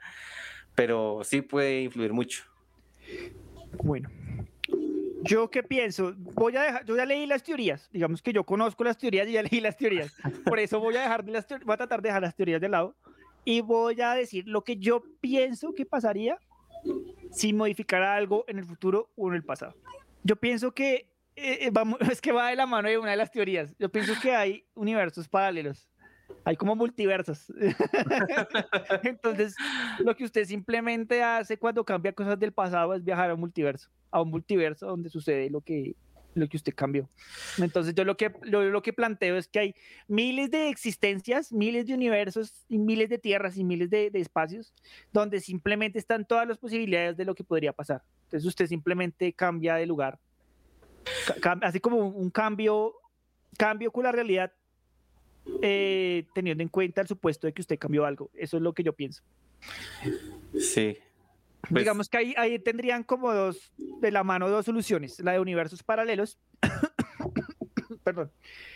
pero sí puede influir mucho. Bueno. Yo qué pienso, voy a dejar, yo ya leí las teorías, digamos que yo conozco las teorías y ya leí las teorías, por eso voy a dejar de las voy a tratar de dejar las teorías de lado y voy a decir lo que yo pienso que pasaría si modificara algo en el futuro o en el pasado. Yo pienso que eh, eh, es que va de la mano de una de las teorías. Yo pienso que hay universos paralelos. Hay como multiversos. Entonces, lo que usted simplemente hace cuando cambia cosas del pasado es viajar a un multiverso, a un multiverso donde sucede lo que, lo que usted cambió. Entonces, yo lo que, lo, lo que planteo es que hay miles de existencias, miles de universos, y miles de tierras y miles de, de espacios donde simplemente están todas las posibilidades de lo que podría pasar. Entonces, usted simplemente cambia de lugar, así como un, cambio, cambio con la realidad eh, teniendo en cuenta el supuesto de que usted cambió algo. Eso es lo que yo pienso. Sí. Pues, Digamos que ahí, ahí tendrían como dos, de la mano dos soluciones, la de universos paralelos, perdón,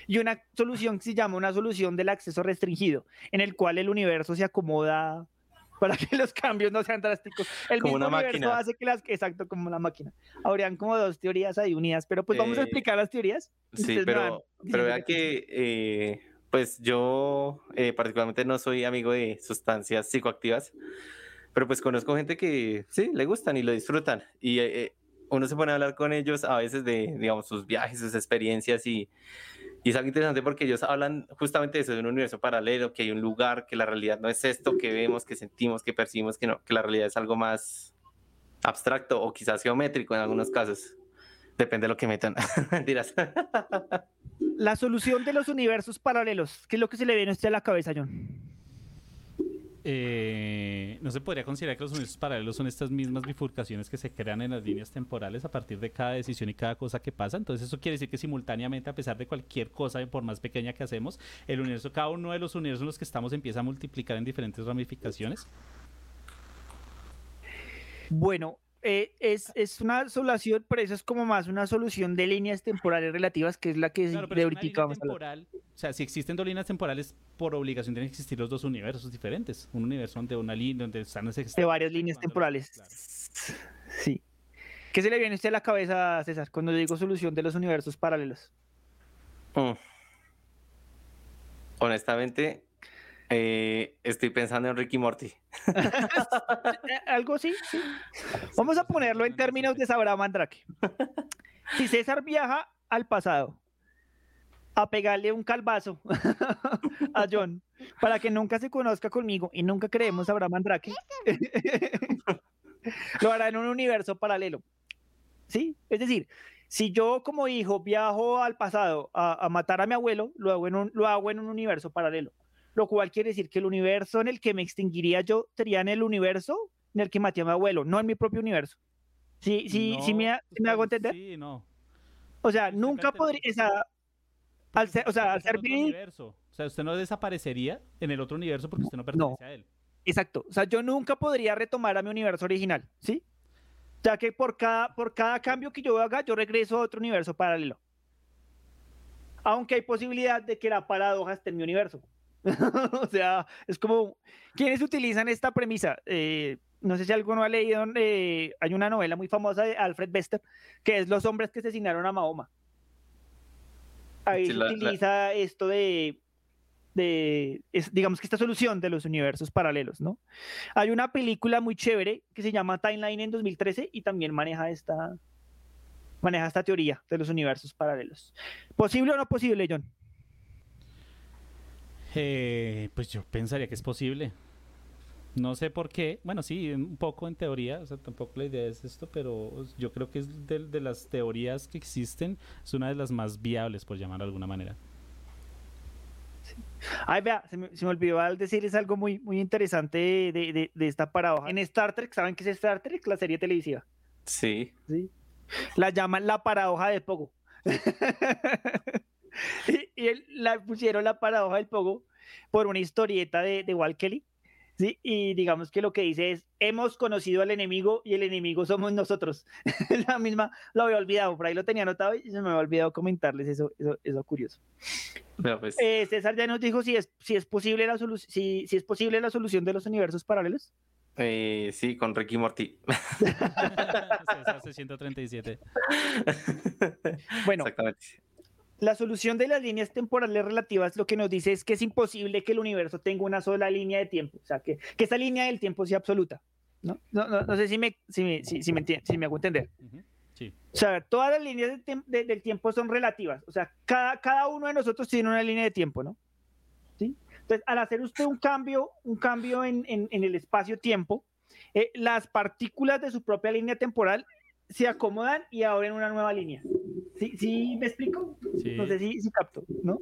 y una solución que se llama una solución del acceso restringido, en el cual el universo se acomoda para que los cambios no sean drásticos. El Como mismo una universo máquina. hace que las, exacto, como una máquina. Habrían como dos teorías ahí unidas, pero pues vamos a Eh, explicar las teorías. Sí, pero, pero vea que, eh, pues yo eh, particularmente no soy amigo de sustancias psicoactivas, pero pues conozco gente que sí, le gustan y lo disfrutan. Y eh, eh, uno se pone a hablar con ellos a veces de, digamos, sus viajes, sus experiencias y, y es algo interesante porque ellos hablan justamente de eso, de un universo paralelo, que hay un lugar, que la realidad no es esto que vemos, que sentimos, que percibimos, que no, que la realidad es algo más abstracto o quizás geométrico en algunos casos. Depende de lo que metan. Mentiras. La solución de los universos paralelos, ¿qué es lo que se le viene a usted a la cabeza, John? Eh, no se podría considerar que los universos paralelos son estas mismas bifurcaciones que se crean en las líneas temporales a partir de cada decisión y cada cosa que pasa. Entonces eso quiere decir que simultáneamente, a pesar de cualquier cosa, por más pequeña que hacemos, el universo, cada uno de los universos en los que estamos empieza a multiplicar en diferentes ramificaciones. Bueno, eh, es, es una solución, pero eso es como más una solución de líneas temporales relativas, que es la que Claro, de ahorita vamos a hablar. temporal, o sea, si existen dos líneas temporales, por obligación tienen que existir los dos universos diferentes. Un universo donde una línea, donde están de varias líneas temporales. Sí. ¿Qué se le viene a usted a la cabeza, César, cuando yo digo solución de los universos paralelos? Mm. Honestamente, eh, estoy pensando en Ricky Morty. Algo así, sí. Vamos a ponerlo en términos de Sabra Mandrake. Si César viaja al pasado a pegarle un calvazo a John para que nunca se conozca conmigo y nunca creemos a Abraham Mandrake, lo hará en un universo paralelo. ¿Sí? Es decir, si yo como hijo viajo al pasado a, matar a mi abuelo, lo hago, en un, lo hago en un universo paralelo. Lo cual quiere decir que el universo en el que me extinguiría yo sería en el universo en el que maté a mi abuelo, no en mi propio universo. ¿Sí, sí, sí me, me, hago entender? Sí, no. O sea, nunca podría... al ser, o sea, al ser mi... O sea, usted no desaparecería en el otro universo porque usted no pertenece a él. Exacto. O sea, yo nunca podría retomar a mi universo original, ¿sí? Ya que por cada, por cada cambio que yo haga, yo regreso a otro universo paralelo. Aunque hay posibilidad de que la paradoja esté en mi universo. o sea, es como, ¿quiénes utilizan esta premisa? Eh, no sé si alguno ha leído, eh, hay una novela muy famosa de Alfred Bester, que es Los hombres que asesinaron a Mahoma. Ahí se utiliza esto de, de digamos que esta solución de los universos paralelos, ¿no? Hay una película muy chévere que se llama Timeline en 2013 y también maneja esta, maneja esta teoría de los universos paralelos. ¿Posible o no posible, John? Eh, pues yo pensaría que es posible. No sé por qué. Bueno, sí, un poco en teoría. O sea, tampoco la idea es esto, pero yo creo que es de, las teorías que existen, es una de las más viables, por llamar de alguna manera. Ay, vea, se me, olvidó al decir, es algo muy, muy interesante de, esta paradoja. En Star Trek, ¿saben qué es Star Trek? La serie televisiva. Sí. Sí. La llaman la paradoja de Pogo. y, la pusieron la paradoja del Pogo por una historieta de, de Walt Kelly ¿sí? Y digamos que lo que dice es, hemos conocido al enemigo y el enemigo somos nosotros. la misma, lo había olvidado, por ahí lo tenía anotado y se me había olvidado comentarles eso, eso, eso curioso. Pues. Eh, César ya nos dijo si es, si es, posible la si, si es posible la solución de los universos paralelos. Eh, sí, con Ricky Morty. César 637. bueno, Exactamente la solución de las líneas temporales relativas lo que nos dice es que es imposible que el universo tenga una sola línea de tiempo, o sea, que, que esa línea del tiempo sea absoluta. ¿no? No, no, sé si me, si me, si, me, si me hago entender. sí. O sea, todas las líneas del tiempo son relativas, o sea, cada, cada uno de nosotros tiene una línea de tiempo, ¿no? ¿Sí? Entonces, al hacer usted un cambio, un cambio en, en, en el espacio-tiempo, eh, las partículas de su propia línea temporal se acomodan y abren una nueva línea. ¿Sí, sí me explico? No sé si, si, capto, ¿no?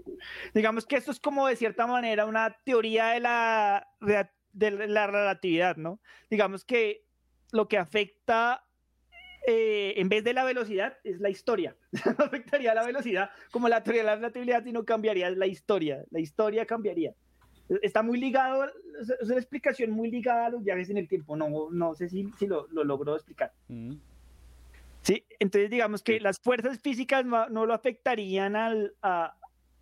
Digamos que esto es como de cierta manera una teoría de la, de la relatividad, ¿no? Digamos que lo que afecta eh, en vez de la velocidad es la historia. no afectaría la velocidad como la teoría de la relatividad, sino cambiaría la historia. La historia cambiaría. Está muy ligado, es una explicación muy ligada a los viajes en el tiempo. No, no sé si, si lo, lo logro explicar. Mm. Sí, entonces digamos que las fuerzas físicas no, lo afectarían al,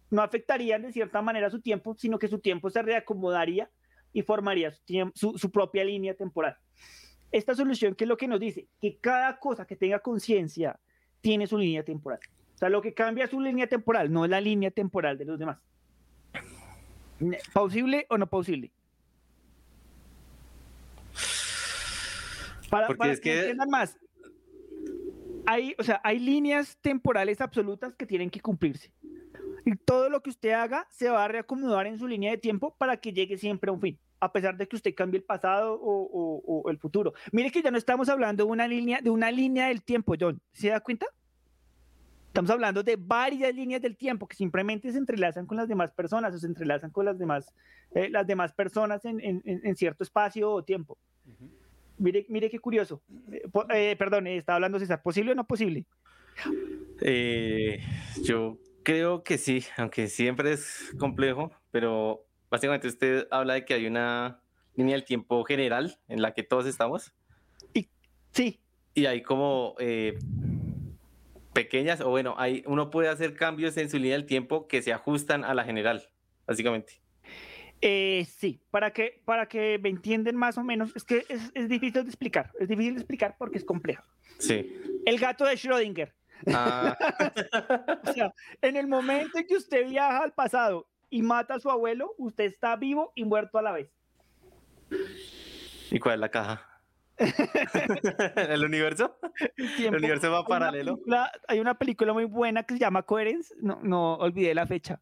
no afectarían de cierta manera su tiempo, sino que su tiempo se reacomodaría y formaría su, su, propia línea temporal. Esta solución, ¿qué es lo que nos dice? Que cada cosa que tenga conciencia tiene su línea temporal. O sea, lo que cambia es su línea temporal, no es la línea temporal de los demás. ¿Posible o no posible? Para, es que, que entiendan más, hay, o sea, hay líneas temporales absolutas que tienen que cumplirse. Y todo lo que usted haga se va a reacomodar en su línea de tiempo para que llegue siempre a un fin, a pesar de que usted cambie el pasado o, el futuro. Mire que ya no estamos hablando de una línea, de una línea del tiempo, John. ¿Se da cuenta? Estamos hablando de varias líneas del tiempo que simplemente se entrelazan con las demás personas o se entrelazan con las demás, eh, las demás personas en, en, cierto espacio o tiempo. Mire, mire qué curioso. Eh, eh, perdón, eh, estaba hablando César. ¿Posible o no posible? yo creo que sí, aunque siempre es complejo, pero básicamente usted habla de que hay una línea del tiempo general en la que todos estamos. Y, sí. Y hay como pequeñas, o bueno, hay, uno puede hacer cambios en su línea del tiempo que se ajustan a la general, básicamente. Eh, sí, para que, para que me entienden más o menos, es que es, es, difícil de explicar, es difícil de explicar porque es complejo. Sí. El gato de Schrödinger. Ah. o sea, en el momento en que usted viaja al pasado y mata a su abuelo, usted está vivo y muerto a la vez. ¿Y cuál es la caja? ¿El universo? ¿El universo va paralelo? hay una película muy buena que se llama Coherence. No, no olvidé la fecha.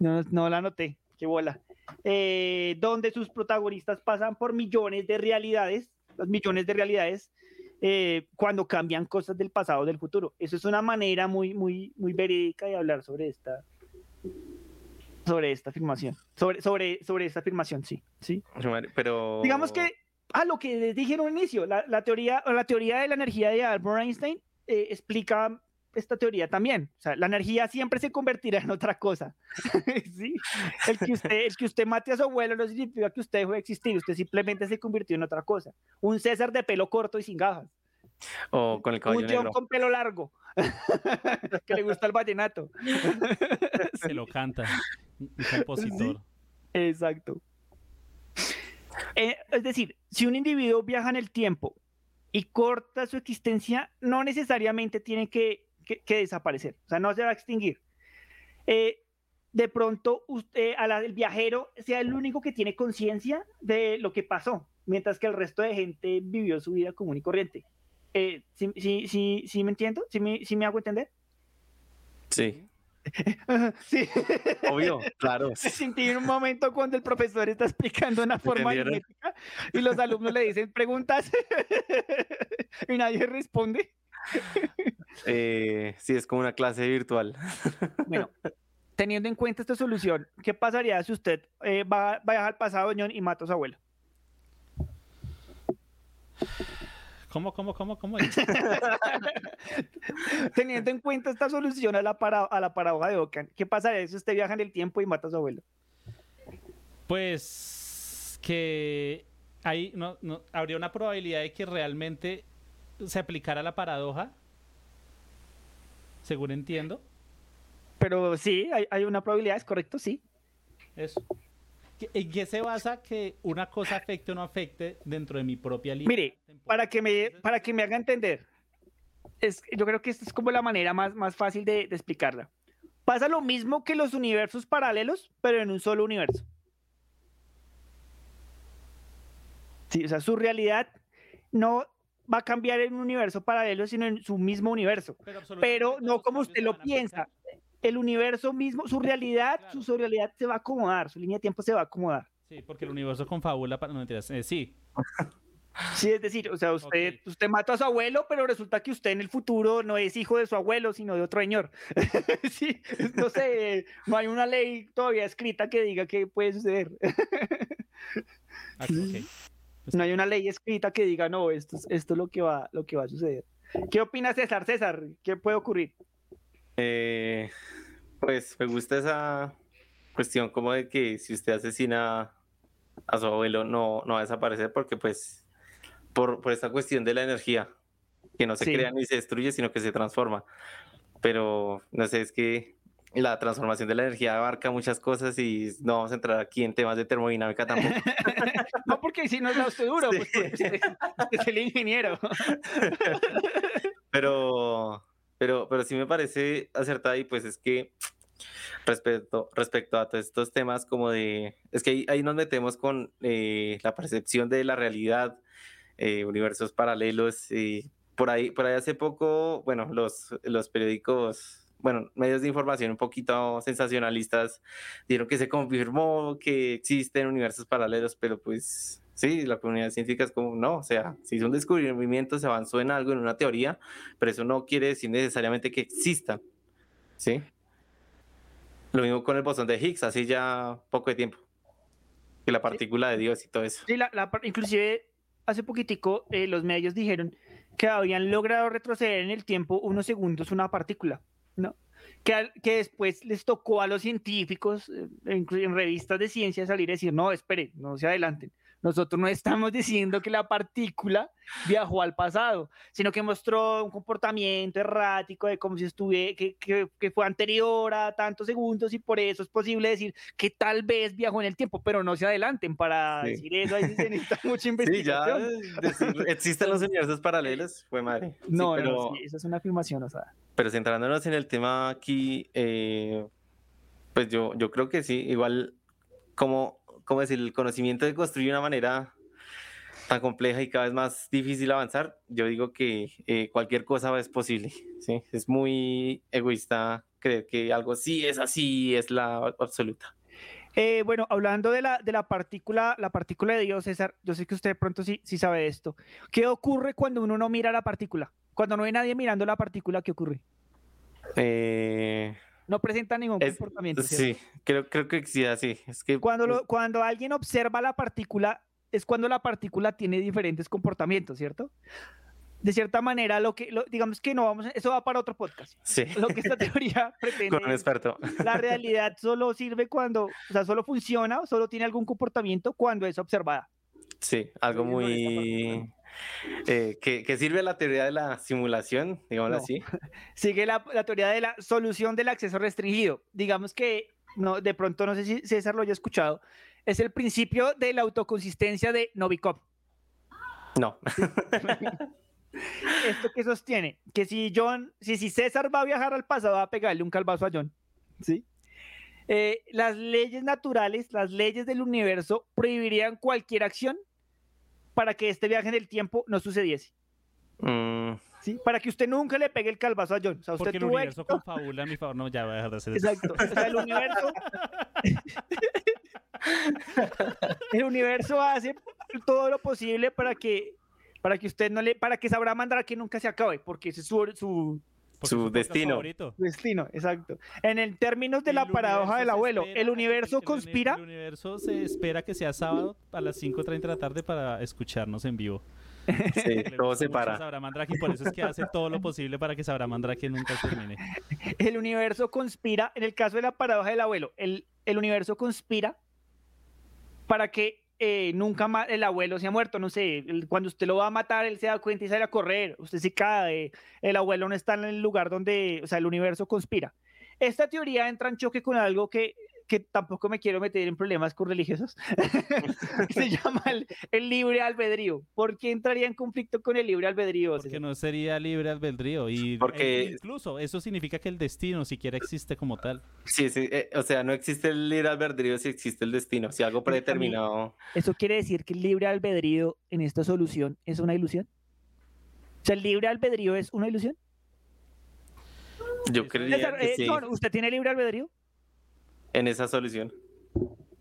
No, no la anoté. Qué bola. Eh, donde sus protagonistas pasan por millones de realidades, los millones de realidades, eh, cuando cambian cosas del pasado o del futuro. Eso es una manera muy, muy, muy verídica de hablar sobre esta, sobre esta afirmación. Sobre, sobre, sobre esta afirmación, sí. sí. Pero. Digamos que, a lo que les dije en un inicio, la, la teoría, la teoría de la energía de Albert Einstein eh, explica esta teoría también. O sea, la energía siempre se convertirá en otra cosa. ¿Sí? el, que usted, el que usted mate a su abuelo no significa que usted dejó de existir, usted simplemente se convirtió en otra cosa. Un César de pelo corto y sin gafas. O con el cabello Un John con pelo largo, que le gusta el vallenato. se lo canta, un compositor. Exacto. Eh, es decir, si un individuo viaja en el tiempo y corta su existencia, no necesariamente tiene que que, desaparecer, o sea, no se va a extinguir. Eh, de pronto usted, el viajero sea el único que tiene conciencia de lo que pasó, mientras que el resto de gente vivió su vida común y corriente. Eh, ¿sí, sí, sí, me entiendo? ¿Sí me, ¿Sí me hago entender? Sí. sí. Obvio, claro. Sentí un momento cuando el profesor está explicando una forma y los alumnos le dicen preguntas y nadie responde. Eh, sí, es como una clase virtual. Bueno, teniendo en cuenta esta solución, ¿qué pasaría si usted eh, va, a viajar al pasado, y mata a su abuelo? ¿Cómo, cómo, cómo, cómo? Teniendo en cuenta esta solución a la, a la paradoja de Ocan, ¿qué pasaría si usted viaja en el tiempo y mata a su abuelo? Pues que ahí no, no, habría una probabilidad de que realmente se aplicara la paradoja, según entiendo. Pero sí, hay, una probabilidad, es correcto, sí. Eso. ¿En qué se basa que una cosa afecte o no afecte dentro de mi propia línea? Mire, para que me, para que me haga entender, es, yo creo que esta es como la manera más, más fácil de, de explicarla. Pasa lo mismo que los universos paralelos, pero en un solo universo. Sí, o sea, su realidad no va a cambiar en un universo paralelo, sino en su mismo universo. Pero, no como usted lo piensa. El universo mismo, su realidad, su, realidad se va a acomodar, su línea de tiempo se va a acomodar. Sí, porque el universo confabula para no mentiras. Eh, sí. Sí, es decir, o sea, usted, usted mata a su abuelo, pero resulta que usted en el futuro no es hijo de su abuelo, sino de otro señor. sí, no sé, no hay una ley todavía escrita que diga que puede suceder. okay. Pues no hay una ley escrita que diga, no, esto, esto es lo que, va, lo que va a suceder. ¿Qué opina César? César, ¿qué puede ocurrir? Eh, pues me gusta esa cuestión como de que si usted asesina a su abuelo no, no va a desaparecer porque pues por, por esta cuestión de la energía, que no se crea ni se destruye, sino que se transforma. Pero no sé, es que la transformación de la energía abarca muchas cosas y no vamos a entrar aquí en temas de termodinámica tampoco. no, porque si no es usted duro, pues, es el ingeniero. pero, pero, pero sí me parece acertada y pues es que respecto, respecto a todos estos temas como de, es que ahí, nos metemos con eh, la percepción de la realidad, eh, universos paralelos y por ahí, por ahí hace poco, bueno, los, los periódicos bueno, medios de información un poquito sensacionalistas dieron que se confirmó que existen universos paralelos, pero pues sí, la comunidad científica es como, no, o sea, si es un descubrimiento, se avanzó en algo, en una teoría, pero eso no quiere decir necesariamente que exista, ¿sí? Lo mismo con el bosón de Higgs, así ya poco de tiempo, que la partícula de Dios y todo eso. Sí, la, inclusive hace poquitico eh, los medios dijeron que habían logrado retroceder en el tiempo unos segundos una partícula. ¿No? Que, que, después les tocó a los científicos eh, en, en, revistas de ciencia salir a decir, no, espere, no se adelanten. Nosotros no estamos diciendo que la partícula viajó al pasado, sino que mostró un comportamiento errático de como si estuviera, que, que, fue anterior a tantos segundos y por eso es posible decir que tal vez viajó en el tiempo, pero no se adelanten para decir eso, ahí se necesita mucha investigación. Sí, ya existen los universos paralelos, fue madre. No, pero... no, esa es una afirmación, o sea. Pero centrándonos en el tema aquí, eh, pues yo, yo creo que sí, igual como ¿cómo decir? El conocimiento de construir una manera tan compleja y cada vez más difícil avanzar, yo digo que eh, cualquier cosa es posible. ¿sí? Es muy egoísta creer que algo sí es así, es la absoluta. Eh, bueno, hablando de la, de la partícula, la partícula de Dios, César, yo sé que usted de pronto sí, sí sabe esto. ¿Qué ocurre cuando uno no mira la partícula? Cuando no hay nadie mirando la partícula, ¿qué ocurre? Eh, no presenta ningún es- comportamiento. sí, ¿cierto? creo, creo que sí, así. Es que Cuando, lo- cuando alguien observa la partícula, es cuando la partícula tiene diferentes comportamientos, ¿cierto? De cierta manera, lo que, lo- digamos que no vamos, eso va para otro podcast. sí, Lo que esta teoría pretende con un experto. la realidad solo sirve cuando, o sea, solo funciona, solo tiene algún comportamiento cuando es observada. Sí, algo muy... eh, que, que sirve la teoría de la simulación, digámoslo No. así. Sigue la, la teoría de la solución del acceso restringido. Digamos que, no, de pronto, no sé si César lo haya escuchado, es el principio de la autoconsistencia de Novikov. No. Esto que sostiene, que si John, si, si César va a viajar al pasado, va a pegarle un calvazo a John. ¿Sí? Eh, las leyes naturales, las leyes del universo prohibirían cualquier acción para que este viaje en el tiempo no sucediese. Mm, ¿sí? Para que usted nunca le pegue el calvazo a John. O sea, usted Porque el universo éxito. confabula a mi favor. No, ya voy a dejar de hacer eso. Exacto. O sea, el universo. el universo hace todo lo posible para que para que usted no le para que sabrá mandar que nunca se acabe, porque ese es su, su Su destino. favorito. destino, exacto. En el términos de la El paradoja del abuelo, espera el universo el conspira. El universo se espera que sea sábado a las 5.30 de la tarde para escucharnos en vivo. sí, todo se para. Sabra Mandrake y por eso es que hace todo lo posible para que Sabra Mandrake nunca termine. El universo conspira, en el caso de la paradoja del abuelo, el, el universo conspira para que eh, nunca más el abuelo se ha muerto, no sé, cuando usted lo va a matar, él se da cuenta y sale a correr, usted se cae, el abuelo no está en el lugar donde, o sea, el universo conspira. Esta teoría entra en choque con algo que, que tampoco me quiero meter en problemas con religiosos, que se llama el, el libre albedrío. ¿Por qué entraría en conflicto con el libre albedrío? Porque César? no sería libre albedrío. Y Porque- e incluso eso significa que el destino siquiera existe como tal. Sí, sí, eh, o sea, no existe el libre albedrío si existe el destino, si algo predeterminado. ¿Eso quiere decir que el libre albedrío en esta solución es una ilusión? O sea, ¿el libre albedrío es una ilusión? Yo creería César, que eh, sí, John, ¿usted tiene libre albedrío? En esa solución.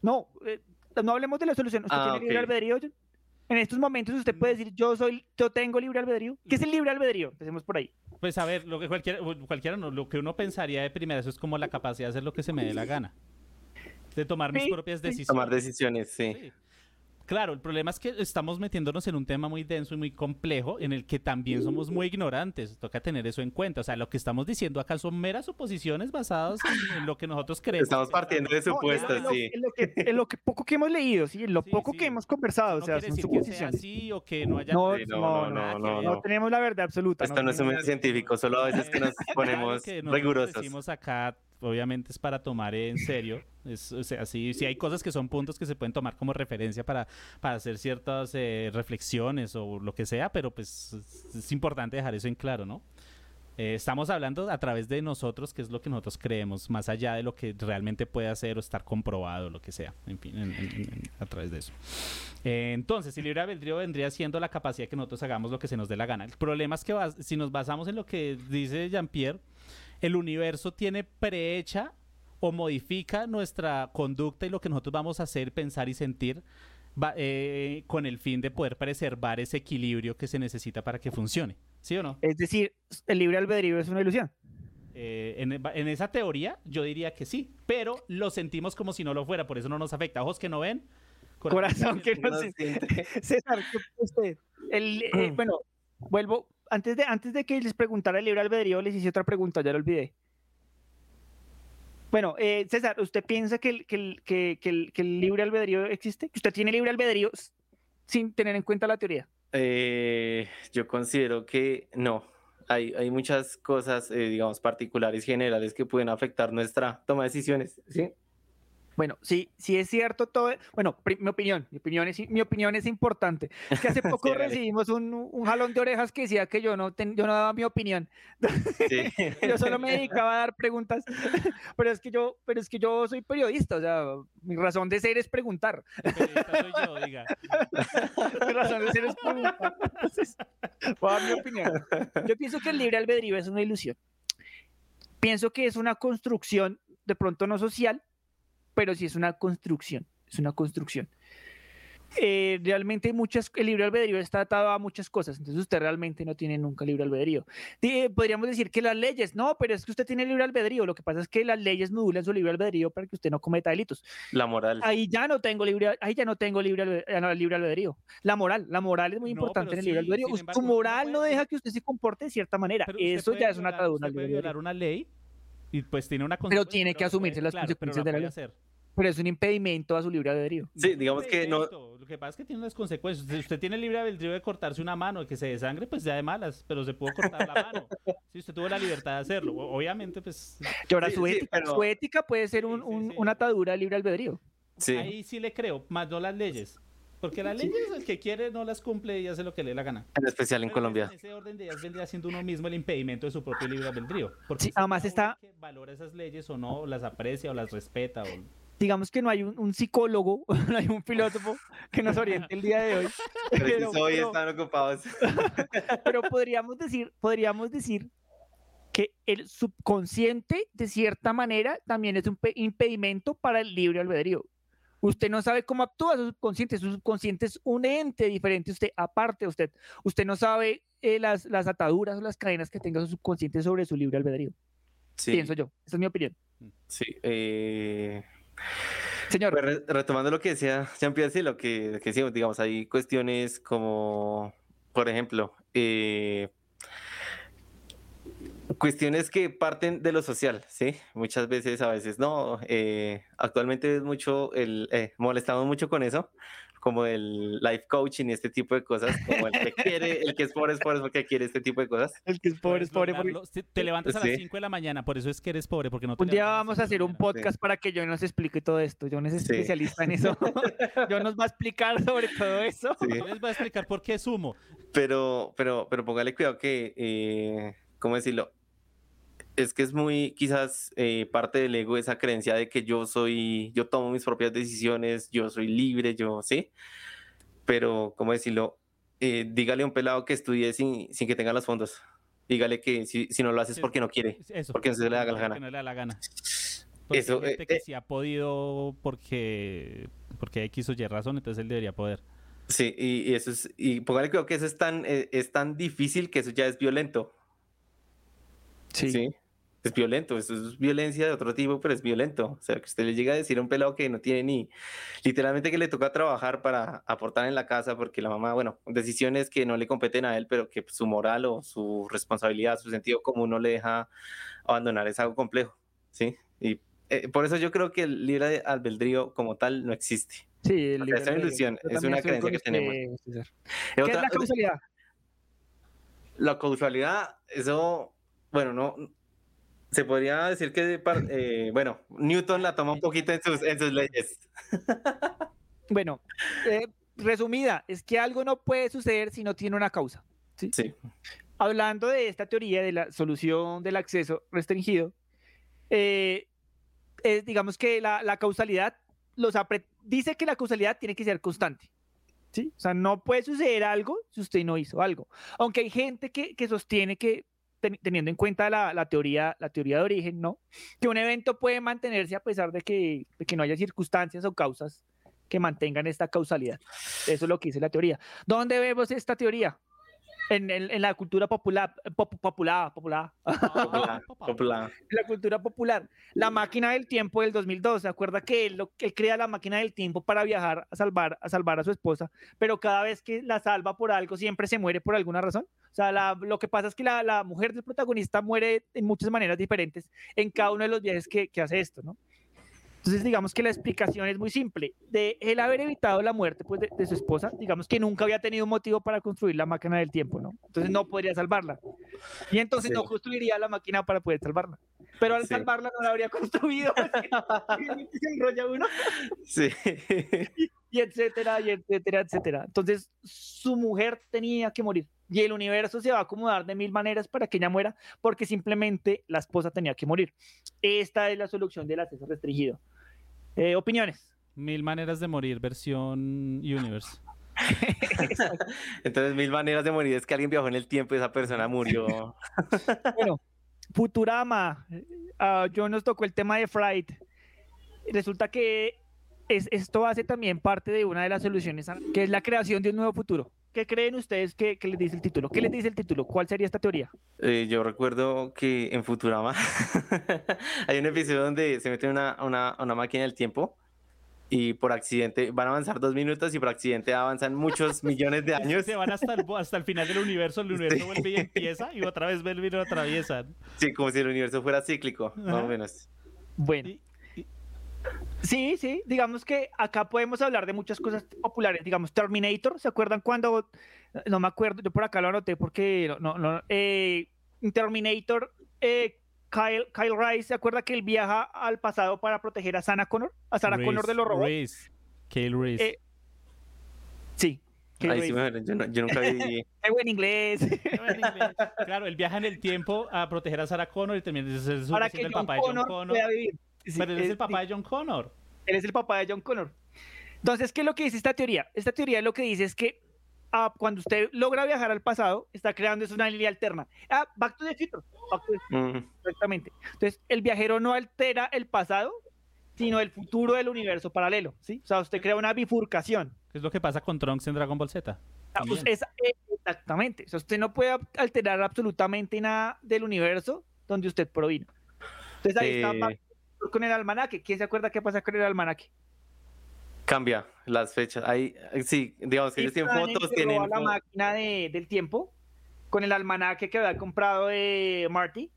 No, eh, no hablemos de la solución. ¿Usted Ah, tiene libre albedrío? En estos momentos usted puede decir, yo soy, yo tengo libre albedrío. ¿Qué es el libre albedrío? Empecemos por ahí. Pues a ver, lo que cualquiera, cualquiera no, lo que uno pensaría de primera, eso es como la capacidad de hacer lo que se me dé la gana. De tomar mis propias decisiones. Tomar decisiones, sí. Sí. Claro, el problema es que estamos metiéndonos en un tema muy denso y muy complejo en el que también somos muy ignorantes. Toca tener eso en cuenta. O sea, lo que estamos diciendo acá son meras suposiciones basadas en, en lo que nosotros creemos. Estamos partiendo de No, en lo- supuestos, en lo, sí. en lo que, en lo que poco que hemos leído, sí, en lo Sí, poco sí. que hemos conversado, o no sea, quiere son decir que sea suposiciones. así o que no haya No, Sí, no, no, no, no, que no, ver. No no. tenemos la verdad absoluta. Esto no es un medio científico, solo a veces que nos ponemos que rigurosos. decimos acá, obviamente es para tomar en serio. Es, o sea, sí, sí hay cosas que son puntos que se pueden tomar como referencia para, para hacer ciertas eh, reflexiones o lo que sea, pero pues es, es importante dejar eso en claro, ¿no? Eh, estamos hablando a través de nosotros, que es lo que nosotros creemos, más allá de lo que realmente puede hacer o estar comprobado, lo que sea, en fin, en- en- en- a través de eso. Eh, entonces, el libre albedrío vendría siendo la capacidad que nosotros hagamos lo que se nos dé la gana. El problema es que si nos basamos en lo que dice Jean-Pierre, el universo tiene prehecha o modifica nuestra conducta y lo que nosotros vamos a hacer, pensar y sentir va- eh, con el fin de poder preservar ese equilibrio que se necesita para que funcione. ¿Sí o no? Es decir, el libre albedrío es una ilusión. Eh, en, en esa teoría yo diría que sí, pero lo sentimos como si no lo fuera, por eso no nos afecta. Ojos que no ven, Corazón que no No se- siente. César, ¿qué opina usted? El, eh, bueno, vuelvo. Antes de, antes de que les preguntara el libre albedrío, les hice otra pregunta, ya lo olvidé. Bueno, eh, César, ¿usted piensa que el, libre albedrío existe? ¿Que usted tiene libre albedrío sin tener en cuenta la teoría? Eh, yo considero que no. Hay, hay muchas cosas, eh, digamos, particulares, generales que pueden afectar nuestra toma de decisiones, ¿sí? Bueno, sí, sí es cierto todo. Bueno, mi opinión, mi opinión es, mi opinión es importante. Es que hace poco recibimos un, un, jalón de orejas que decía que yo no, yo no daba mi opinión. Sí. yo solo me dedicaba a dar preguntas. pero es que yo, pero es que yo soy periodista, o sea, mi razón de ser es preguntar. soy yo, diga. mi razón de ser es preguntar. Entonces, voy a dar mi opinión. Yo pienso que el libre albedrío es una ilusión. Pienso que es una construcción de pronto no social, pero sí es una construcción, es una construcción. Eh, realmente muchas, el libre albedrío está atado a muchas cosas, entonces usted realmente no tiene nunca libre albedrío. podríamos decir que las leyes, no, pero es que usted tiene libre albedrío, lo que pasa es que las leyes modulan su libre albedrío para que usted no cometa delitos. La moral. Ahí ya no tengo libre, ahí ya no tengo libre, libre albedrío. La moral, la moral es muy importante en el libre albedrío. su moral no deja que usted se comporte de cierta manera, eso ya es una atadura. Usted puede violar una ley y pues tiene una Pero tiene que asumirse las consecuencias de la ley. Pero es un impedimento a su libre albedrío. Sí, digamos que no. Lo que pasa es que tiene unas consecuencias. Si usted tiene libre albedrío de cortarse una mano, que se desangre, pues ya de malas, pero se pudo cortar la mano. Si usted tuvo la libertad de hacerlo, obviamente, pues. Y ahora su, ética, su ética puede ser un, una atadura libre albedrío. Sí. Ahí sí le creo, más no las leyes. Porque las leyes, el que quiere no las cumple y hace lo que le dé la gana. En especial en Colombia. En ese orden de ideas vendría siendo uno mismo el impedimento de su propio libre albedrío. Porque sí, además está... Que valora esas leyes o no, las aprecia o las respeta. O... Digamos que no hay un, psicólogo, no hay un filósofo que nos oriente el día de hoy. Pero, hoy están ocupados. pero podríamos decir, podríamos decir que el subconsciente, de cierta manera, también es un impedimento para el libre albedrío. Usted no sabe cómo actúa su subconsciente. Su subconsciente es un ente diferente. Usted, aparte de usted, usted no sabe eh, las, las ataduras o las cadenas que tenga su subconsciente sobre su libre albedrío. Pienso yo. Esa es mi opinión. Sí. Eh... Señor. Pues, retomando lo que decía Jean-Pierre, lo que, que decíamos, digamos, hay cuestiones como, por ejemplo, eh, cuestiones que parten de lo social, ¿sí? Muchas veces, a veces no. Eh, actualmente es mucho, el, eh, molestamos mucho con eso, como el life coaching y este tipo de cosas, como el que quiere, el que es pobre es pobre porque quiere este tipo de cosas. El que es pobre es pobre porque... Te levantas a las 5 de la mañana, por eso es que eres pobre, porque no te Un día vamos a hacer un podcast para que yo nos explique todo esto, yo no soy especialista en eso, yo nos va a explicar sobre todo eso. Yo les voy a explicar por qué sumo. Pero, pero, pero póngale cuidado que, eh, ¿cómo decirlo? Es que es muy quizás eh, parte del ego esa creencia de que yo soy, yo tomo mis propias decisiones, yo soy libre, yo, ¿sí? Pero, ¿cómo decirlo? Eh, dígale a un pelado que estudie sin, sin que tenga los fondos. Dígale que si, si no lo haces porque no quiere, eso, porque no se le da la gana. no le da la gana. eso, eh, que si ha podido porque, porque X o Y razón, entonces él debería poder. Sí, y, eso es, y póngale creo que eso es tan, es tan difícil que eso ya es violento. Sí. ¿Sí? Es violento, eso es violencia de otro tipo, pero es violento. O sea, que usted le llega a decir a un pelado que no tiene ni, literalmente que le toca trabajar para aportar en la casa, porque la mamá, bueno, decisiones que no le competen a él, pero que su moral o su responsabilidad, su sentido común no le deja abandonar, es algo complejo, ¿sí? Y eh, por eso yo creo que el libre albedrío como tal no existe. Sí, el es una ilusión, es una creencia que tenemos. ¿Qué es la causalidad? La causalidad, eso, bueno, no, se podría decir que, eh, bueno, Newton la toma un poquito en sus, en sus leyes. bueno, eh, resumida, es que algo no puede suceder si no tiene una causa. ¿sí? Hablando de esta teoría de la solución del acceso restringido, eh, digamos que la, la causalidad los dice que la causalidad tiene que ser constante. ¿sí? O sea, no puede suceder algo si usted no hizo algo. Aunque hay gente que, que sostiene que teniendo en cuenta la, teoría, la teoría de origen, ¿no? Que un evento puede mantenerse a pesar de que, que no haya circunstancias o causas que mantengan esta causalidad. Eso es lo que dice la teoría. ¿Dónde vemos esta teoría? En, la cultura popular, popular, popular, popular, la cultura popular. La máquina del tiempo del 2002, ¿se acuerda que él, él, crea la máquina del tiempo para viajar a salvar, a salvar a su esposa, pero cada vez que la salva por algo siempre se muere por alguna razón? O sea, lo que pasa es que la, la, mujer del protagonista muere en muchas maneras diferentes en cada uno de los viajes que, que hace esto, ¿no? Entonces, digamos que la explicación es muy simple. De él haber evitado la muerte pues, de, su esposa, digamos que nunca había tenido motivo para construir la máquina del tiempo, ¿no? Entonces no podría salvarla. Y entonces no construiría la máquina para poder salvarla. Pero al Sí. salvarla no la habría construido. porque se enrolla uno. Sí. y etcétera, y etcétera, etcétera. Entonces, su mujer tenía que morir. Y el universo se va a acomodar de mil maneras para que ella muera, porque simplemente la esposa tenía que morir. Esta es la solución del acceso restringido. Eh, opiniones. Mil maneras de morir, versión Universe. Entonces, mil maneras de morir es que alguien viajó en el tiempo y esa persona murió. Bueno, Futurama, ah, yo nos tocó el tema de Fright. Resulta que es, esto hace también parte de una de las soluciones, a- que es la creación de un nuevo futuro. ¿Qué creen ustedes que, que les dice el título? ¿Qué les dice el título? ¿Cuál sería esta teoría? Eh, yo recuerdo que en Futurama hay un episodio donde se mete una, una, una máquina del tiempo y por accidente van a avanzar dos minutos y por accidente avanzan muchos millones de años. Se van hasta el, hasta el final del universo, el universo vuelve y empieza, y otra vez vuelve y lo atraviesan. Sí, como si el universo fuera cíclico, más o menos. Bueno. Sí, sí, digamos que acá podemos hablar de muchas cosas populares, digamos Terminator, ¿se acuerdan cuando? No me acuerdo, yo por acá lo anoté porque no, no, no, eh, Terminator, eh, Kyle, Kyle Rice, ¿se acuerda que él viaja al pasado para proteger a Sarah Connor? A Sarah Connor de los robots. Reese. Kale Reese. Eh, Sí. Kyle Ahí sí me- yo, no- yo nunca vi. Qué buen inglés. Claro, él viaja en el tiempo a proteger a Sarah Connor y también es, el John papá de John Connor Connor. Sí, Pero él es es- el papá de John Connor. Él es el papá de John Connor. Entonces, ¿qué es lo que dice esta teoría? Esta teoría lo que dice es que ah, cuando usted logra viajar al pasado, está creando es una línea alterna. Ah, Back to the Future. Back to the- Mm, Exactamente. Entonces, el viajero no altera el pasado, sino el futuro del universo paralelo. ¿sí? O sea, usted crea una bifurcación. ¿Qué es lo que pasa con Trunks en Dragon Ball Z? Ah, pues, esa- eh, exactamente. O sea, usted no puede alterar absolutamente nada del universo donde usted provino. Entonces, ahí está Eh. Future con el almanaque. ¿Quién se acuerda qué pasa con el almanaque? cambia las fechas. Ahí, sí, digamos que ellos tienen fotos, se tienen. la máquina de- del tiempo con el almanaque que había comprado de Marty,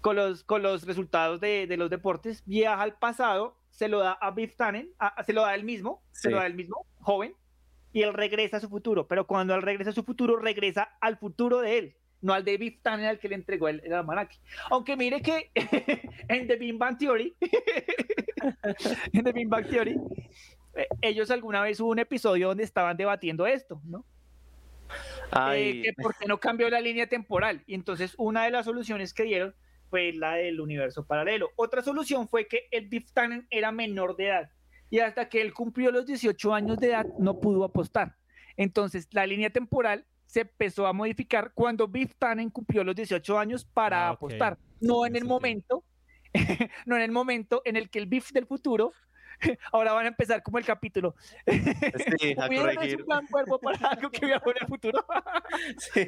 con los, con los resultados de, de los deportes, viaja al pasado, se lo da a Biff Tannen, a- se lo da él mismo, se Sí. lo da él mismo, joven, y él regresa a su futuro, pero cuando él regresa a su futuro, regresa al futuro de él, no al de Biff Tannen al que le entregó el, el almanaque. Aunque mire que en The Big Bang Theory, en The Big Bang Theory, eh, ellos alguna vez hubo un episodio donde estaban debatiendo esto, ¿no? Ay, Eh, que por qué no cambió la línea temporal. Y entonces una de las soluciones que dieron fue la del universo paralelo. Otra solución fue que el Biff Tannen era menor de edad y hasta que él cumplió los 18 años de edad no pudo apostar. Entonces la línea temporal se empezó a modificar cuando Biff Tannen cumplió los 18 años para Ah, apostar, no en el momento, no en el momento en el que el Biff del futuro ahora van a empezar como el capítulo. sí, a Hubieron corregir. hecho un plan cuerpo para algo que viajó en el futuro. Sí.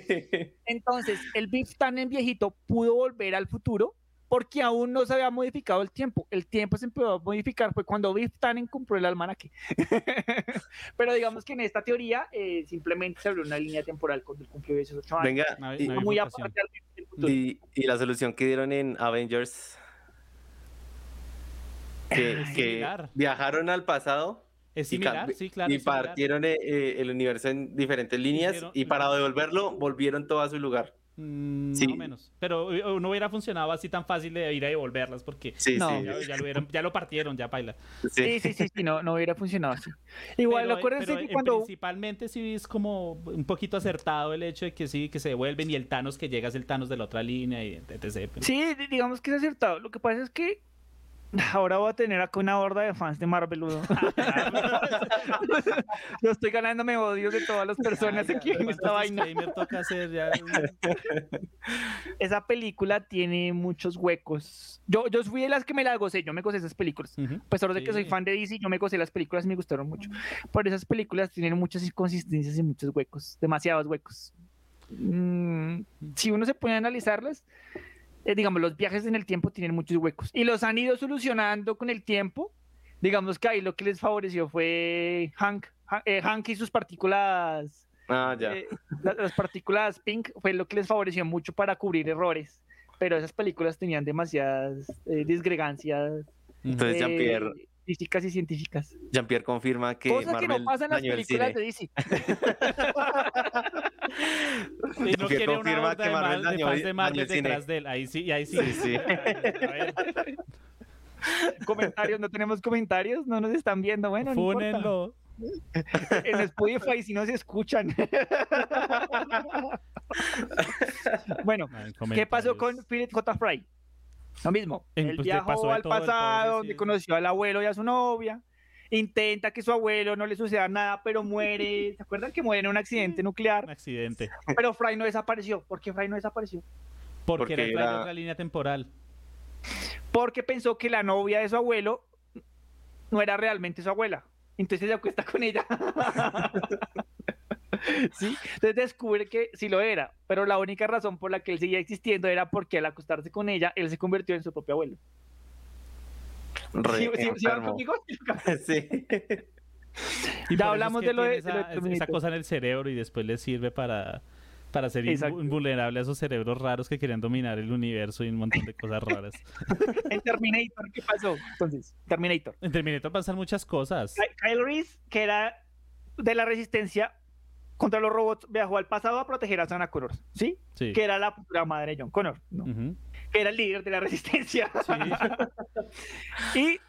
Entonces, el Biff Tannen viejito pudo volver al futuro porque aún no se había modificado el tiempo. El tiempo se empezó a modificar fue cuando Biff Tannen compró el almanaque. Pero digamos que en esta teoría eh, simplemente se abrió una línea temporal cuando él cumplió 18 años. Venga, No hay- y, no hay muy aparte del futuro. y- y la solución que dieron en Avengers. Que, similar. viajaron al pasado Es similar, sí, claro. y partieron eh, eh, el universo en diferentes líneas Hicieron- y para devolverlo volvieron todo a su lugar. Mm, Sí. Más o menos. Pero eh, no hubiera funcionado así tan fácil de ir a devolverlas porque Sí, No. sí. ya, ya lo hubieran- ya lo partieron, ya paila. Sí, sí, sí, sí, no, no hubiera funcionado así. Igual, Pero, eh, acuérdense pero, que eh, cuando... Principalmente sí es como un poquito acertado el hecho de que sí, que se devuelven y el Thanos que llega es el Thanos de la otra línea y etc. pero- Sí, di- digamos que es acertado. Lo que pasa es que ahora voy a tener acá una horda de fans de Marvel. ¿no? Yo estoy ganándome odios de todas las personas Ya, aquí en ¿cuántos esta vaina. toca hacer ya? Esa película tiene muchos huecos. Yo, yo fui de las que me las gocé, yo me gocé esas películas. Ujú. A pesar de que soy Sí. fan de DC, yo me gocé las películas y me gustaron mucho. Pero esas películas tienen muchas inconsistencias y muchos huecos, demasiados huecos. Mm, si uno se pone a analizarlas, eh, digamos, los viajes en el tiempo tienen muchos huecos y los han ido solucionando con el tiempo. Digamos que ahí lo que les favoreció fue Hank, Ha- eh, Hank y sus partículas, Ah, ya. eh, la- las partículas pink, fue lo que les favoreció mucho para cubrir errores. Pero esas películas tenían demasiadas eh, disgregancias Entonces Jean-Pierre físicas y científicas. Jean-Pierre confirma que Cosas que no pasan en las películas de DC. Y no quiere una horda que de, mal, de fans de dañó Marvel detrás de él. Ahí sí, ahí sí. Sí, sí. A ver, Comentarios, no tenemos comentarios, no nos están viendo. Bueno, no importa. fúnenlo. en Spotify si no se escuchan. bueno, en ¿qué pasó con. Philip J. Fry? Lo mismo. Él pues, le viajó pasó de al todo, pasado, donde conoció al abuelo y a su novia. Intenta que su abuelo no le suceda nada, pero muere. ¿Se acuerdan que muere en un accidente Un nuclear? accidente. Pero Fry no desapareció. ¿Por qué Fry no desapareció? Porque, Porque era, en era- otra línea temporal. Porque pensó que la novia de su abuelo no era realmente su abuela. Entonces se acuesta con ella. ¿Sí? Entonces descubre que sí lo era, pero la única razón por la que él seguía existiendo era porque al acostarse con ella, él se convirtió en su propio abuelo. Re ¿Sí, sí- sí van conmigo? Sí. Y Ya hablamos es que de lo de- tiene de lo de esa, esa Terminator. cosa en el cerebro y después le sirve para, para ser Exacto. invulnerable a esos cerebros raros que querían dominar el universo y un montón de cosas raras. En Terminator, ¿qué pasó? Entonces, Terminator. En Terminator pasan muchas cosas. Ky- Kyle Reese, que era de la resistencia contra los robots, viajó al pasado a proteger a Sana Connor, ¿sí? Sí. Que era la madre de John Connor, ¿no? Ujú. Que era el líder de la resistencia. Sí. y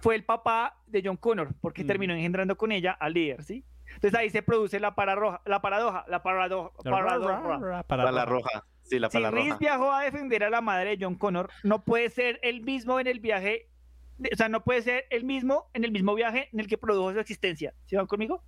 fue el papá de John Connor, porque Mm. terminó engendrando con ella al líder, ¿sí? Entonces ahí se produce la paradoja, la paradoja, la paradoja. paradoja. Para roja. Sí, la Si Reese viajó a defender a la madre de John Connor, no puede ser el mismo en el viaje, o sea, no puede ser el mismo en el mismo viaje en el que produjo su existencia. ¿Sí van conmigo?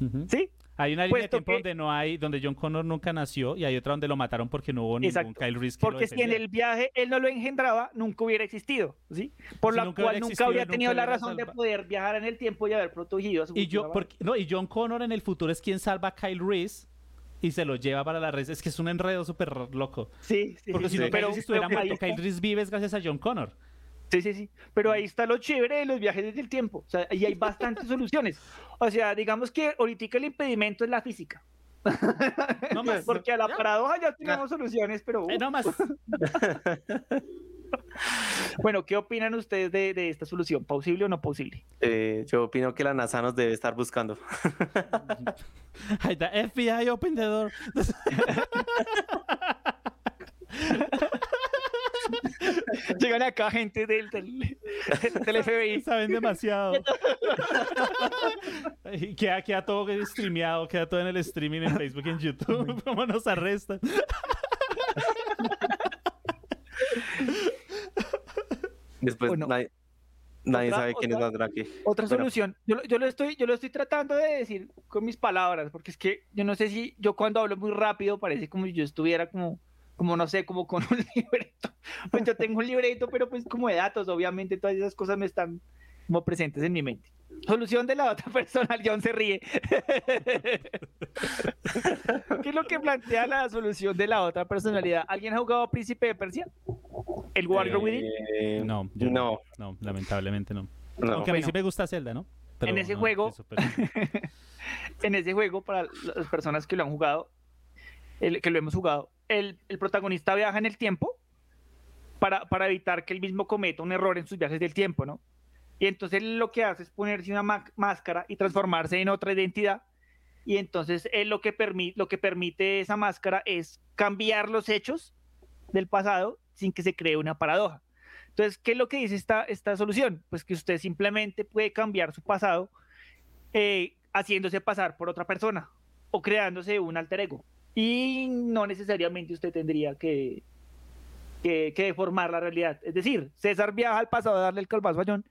Ujú. ¿Sí? Hay una línea de tiempo que- donde no hay, donde John Connor nunca nació y hay otra donde lo mataron porque no hubo ningún Exacto. Kyle Reese que lo Porque si en el viaje él no lo engendraba, nunca hubiera existido, ¿sí? Por Si la nunca cual hubiera nunca habría nunca tenido la razón de poder viajar en el tiempo y haber protegido a su Y, yo, porque, no, y John Connor en el futuro es quien salva a Kyle Reese y se lo lleva para la red. Es que es un enredo súper loco. Sí, sí, Porque si sí, no, pero, Reese estuviera muerto, Kyle Reese vive es gracias a John Connor. Sí, sí, sí. Pero ahí está lo chévere de los viajes desde el tiempo. O sea, y hay bastantes soluciones. O sea, digamos que ahorita el impedimento es la física. No más. Porque a la paradoja ya tenemos soluciones, pero... Eh, no más. Bueno, ¿qué opinan ustedes de, de esta solución? ¿Posible o no posible? Eh, yo opino que la NASA nos debe estar buscando. Ahí está, FBI, open the door. Llegan acá gente del, del, del FBI. Saben demasiado. Y queda, queda todo streameado, queda todo en el streaming en Facebook y en YouTube. ¿Cómo nos arrestan? Después Bueno. nadie, nadie Otra- sabe quién es otra- Mandrake. Otra Bueno. solución. Yo lo estoy, yo lo estoy tratando de decir con mis palabras, porque es que yo no sé si yo cuando hablo muy rápido parece como si yo estuviera como, como no sé, como con un libreto. Pues yo tengo un libreto, pero pues como de datos, obviamente todas esas cosas me están como presentes en mi mente. Solución de la otra persona, John se ríe. ¿Qué es lo que plantea la solución de la otra personalidad? ¿Alguien ha jugado Príncipe de Persia? ¿El Warrior Within? Eh, No, yo no, No, lamentablemente no. no. Aunque a mí Bueno. sí me gusta Zelda, ¿no? En ese juego- de Super- en ese juego, para las personas que lo han jugado, el, que lo hemos jugado, el, protagonista viaja en el tiempo para, evitar que él mismo cometa un error en sus viajes del tiempo, ¿no? Y entonces lo que hace es ponerse una máscara y transformarse en otra identidad. Y entonces él lo que, permite esa máscara es cambiar los hechos del pasado sin que se cree una paradoja. Entonces, ¿qué es lo que dice esta, esta solución? Pues que usted simplemente puede cambiar su pasado eh, haciéndose pasar por otra persona o creándose un alter ego. Y no necesariamente usted tendría que, que, que deformar la realidad. Es decir, César viaja al pasado a darle el calvazo a John,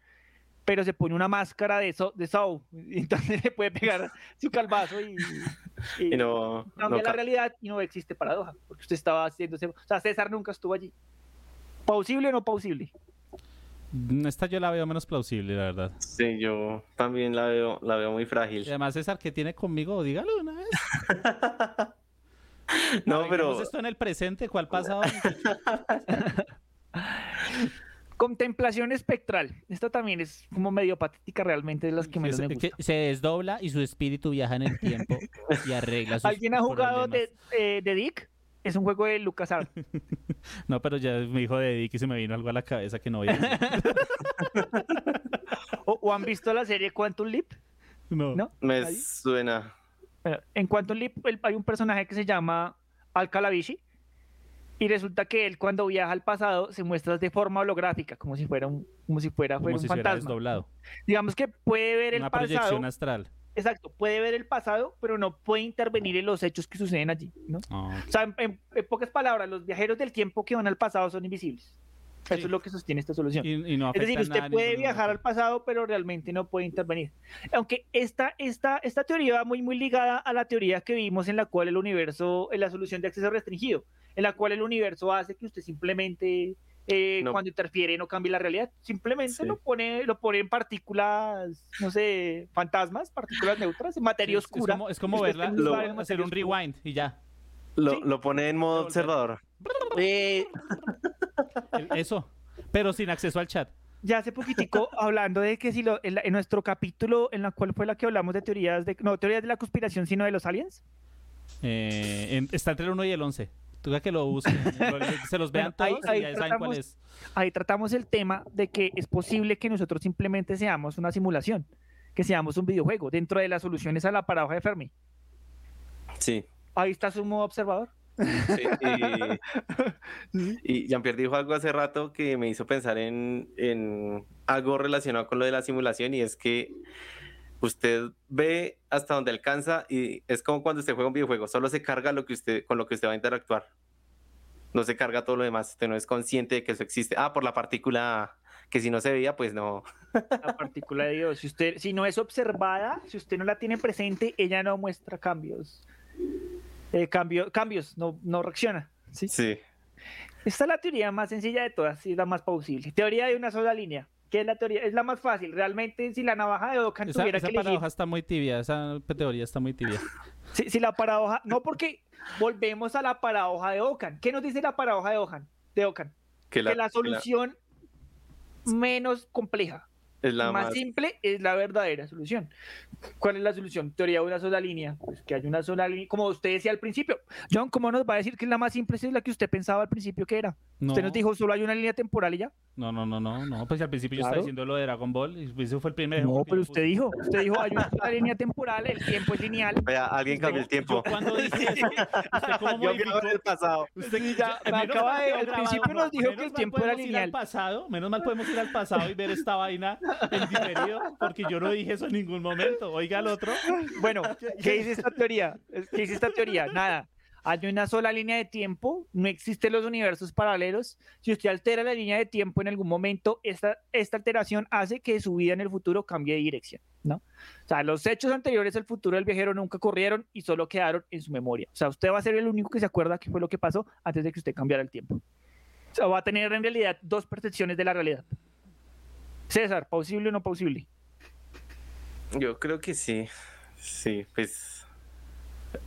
pero se pone una máscara de, so, de Saw, y entonces le puede pegar su calvazo y, y Y no, cambia no la realidad y no existe paradoja, porque usted estaba haciéndose... O sea, César nunca estuvo allí. ¿Plausible o no plausible? Esta yo la veo menos plausible, la verdad. Sí, yo también la veo, la veo muy Y frágil. además, César, ¿qué tiene conmigo? Dígalo una vez. No, Arreglemos pero esto en el presente, ¿cuál pasado? Contemplación espectral. Esta también es como medio patética realmente, de las que menos me se, gusta. que se desdobla y su espíritu viaja en el tiempo y arregla sus ¿Alguien ha jugado de, eh, de Dick? Es un juego de LucasArts. No, pero ya me dijo de Dick y se me vino algo a la cabeza que no voy a decir. ¿O, o han visto la serie Quantum Leap? No. ¿No? me ¿Nadie? suena. Bueno, en cuanto al Leap, hay un personaje que se llama Al-Kalabishi y resulta que él cuando viaja al pasado se muestra de forma holográfica, como si fuera un, como si fuera, fuera Como un si fuera fantasma. desdoblado. Digamos que puede ver el Una pasado. proyección astral. Exacto, puede ver el pasado, pero no puede intervenir en los hechos que suceden allí, ¿no? Ah, O sea, en, en- en pocas palabras, los viajeros del tiempo que van al pasado son invisibles. Eso Sí. es lo que sostiene esta solución. Y, y no es decir, usted nada, puede viajar al pasado, pero realmente no puede intervenir. Aunque esta, esta, esta teoría va muy, muy ligada a la teoría que vimos en la cual el universo, en la solución de acceso restringido, en la cual el universo hace que usted simplemente, eh, No. cuando interfiere, no cambie la realidad. Simplemente Sí. lo, pone, lo pone en partículas, no sé, fantasmas, partículas neutras, en materia Sí, oscura. Es como, es como verla, en hacer un oscura. rewind y ya. Lo, Sí. lo pone en modo observador. Eh, Eso. Pero sin acceso al chat. ya hace poquitico hablando de que si lo, en, la- en nuestro capítulo en la cual fue la que hablamos de teorías de no teorías de la conspiración sino de los aliens Eh, en- está entre el 1 y el 11. Tú que lo busquen. lo- se los vean Bueno, ahí- todos ahí y ya saben cuál tratamos- es. ahí tratamos el tema de que es posible que nosotros simplemente seamos una simulación que seamos un videojuego dentro de las soluciones a la paradoja de Fermi Sí. ahí está su modo observador y, y Jean-Pierre dijo algo hace rato que me hizo pensar en, en algo relacionado con lo de la simulación y es que usted ve hasta donde alcanza y es como cuando usted juega un videojuego, solo se carga lo que usted, con lo que usted va a interactuar. No se carga todo lo demás, usted no es consciente de que eso existe. Ah, por la partícula que si no se veía, pues no. la partícula de Dios si usted si no es observada si usted no la tiene presente ella no muestra cambios Eh, cambio- cambios no, no reacciona ¿sí? Sí. Esta es la teoría más sencilla de todas y la más plausible. Teoría de una sola línea. ¿Qué es la teoría? Es la más fácil. Realmente, si la navaja de Ockham Esa, tuviera esa que elegir... paradoja está muy tibia. Esa teoría está muy tibia. Si, si la paradoja... No, porque volvemos a la paradoja de Ockham. ¿Qué nos dice la paradoja de Ockham? De Ockham? Que Que la, la, que la- solución menos compleja, es la más, más. simple, es la verdadera solución. ¿Cuál es la solución? Teoría de una sola línea. Pues que haya una sola línea. Como usted decía al principio. John, ¿cómo nos va a decir que es la más simple si es la que usted pensaba al principio que era? No, Usted nos dijo solo hay una línea temporal y ya. no, no, no, no, no. Pues al principio yo Claro. estaba diciendo lo de Dragon Ball y eso fue el primer No, pero yo usted dijo, usted dijo, hay una sola línea temporal, el tiempo es lineal. Vea, alguien cambió el tiempo. Yo cuando dije eso, ¿usted cómo Yo el pasado. Usted ya, me acaba de- al grabado, principio nos dijo que el tiempo era lineal. al pasado, menos mal podemos ir al pasado y ver esta vaina diferido, porque yo no dije eso en ningún momento. Oiga al otro. Bueno, ¿qué dice esta teoría? ¿Qué dice esta teoría? Nada. Hay una sola línea de tiempo, no existen los universos paralelos. Si usted altera la línea de tiempo en algún momento, esta, esta alteración hace que su vida en el futuro cambie de dirección, ¿no? O sea, los hechos anteriores al futuro del viajero nunca ocurrieron y solo quedaron en su memoria. O sea, usted va a ser el único que se acuerda qué fue lo que pasó antes de que usted cambiara el tiempo. O sea, va a tener en realidad dos percepciones de la realidad. César, ¿posible o no posible? Yo creo que sí. Sí, pues.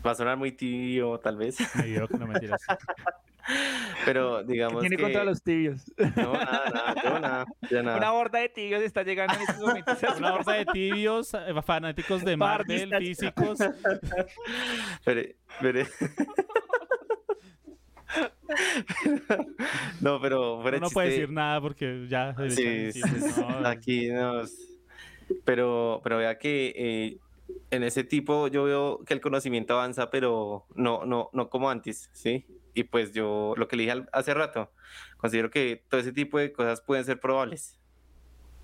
Va a sonar muy tibio, tal vez. Me digo que no mentiras. Pero ¿Qué digamos tiene que. contra los tibios? No, nada, nada, yo nada, ya nada. Una horda de tibios está llegando en estos momentos. Una horda de tibios, eh, fanáticos de Marvel, físicos. Pero, pero- no, pero fuera no de puede chiste, decir nada porque ya. Sí, encima. sí, No, aquí nos... Pero, pero vea que eh, en ese tipo yo veo que el conocimiento avanza, pero no, no, no como antes, ¿sí? Y pues yo, lo que le dije hace rato, considero que todo ese tipo de cosas pueden ser probables,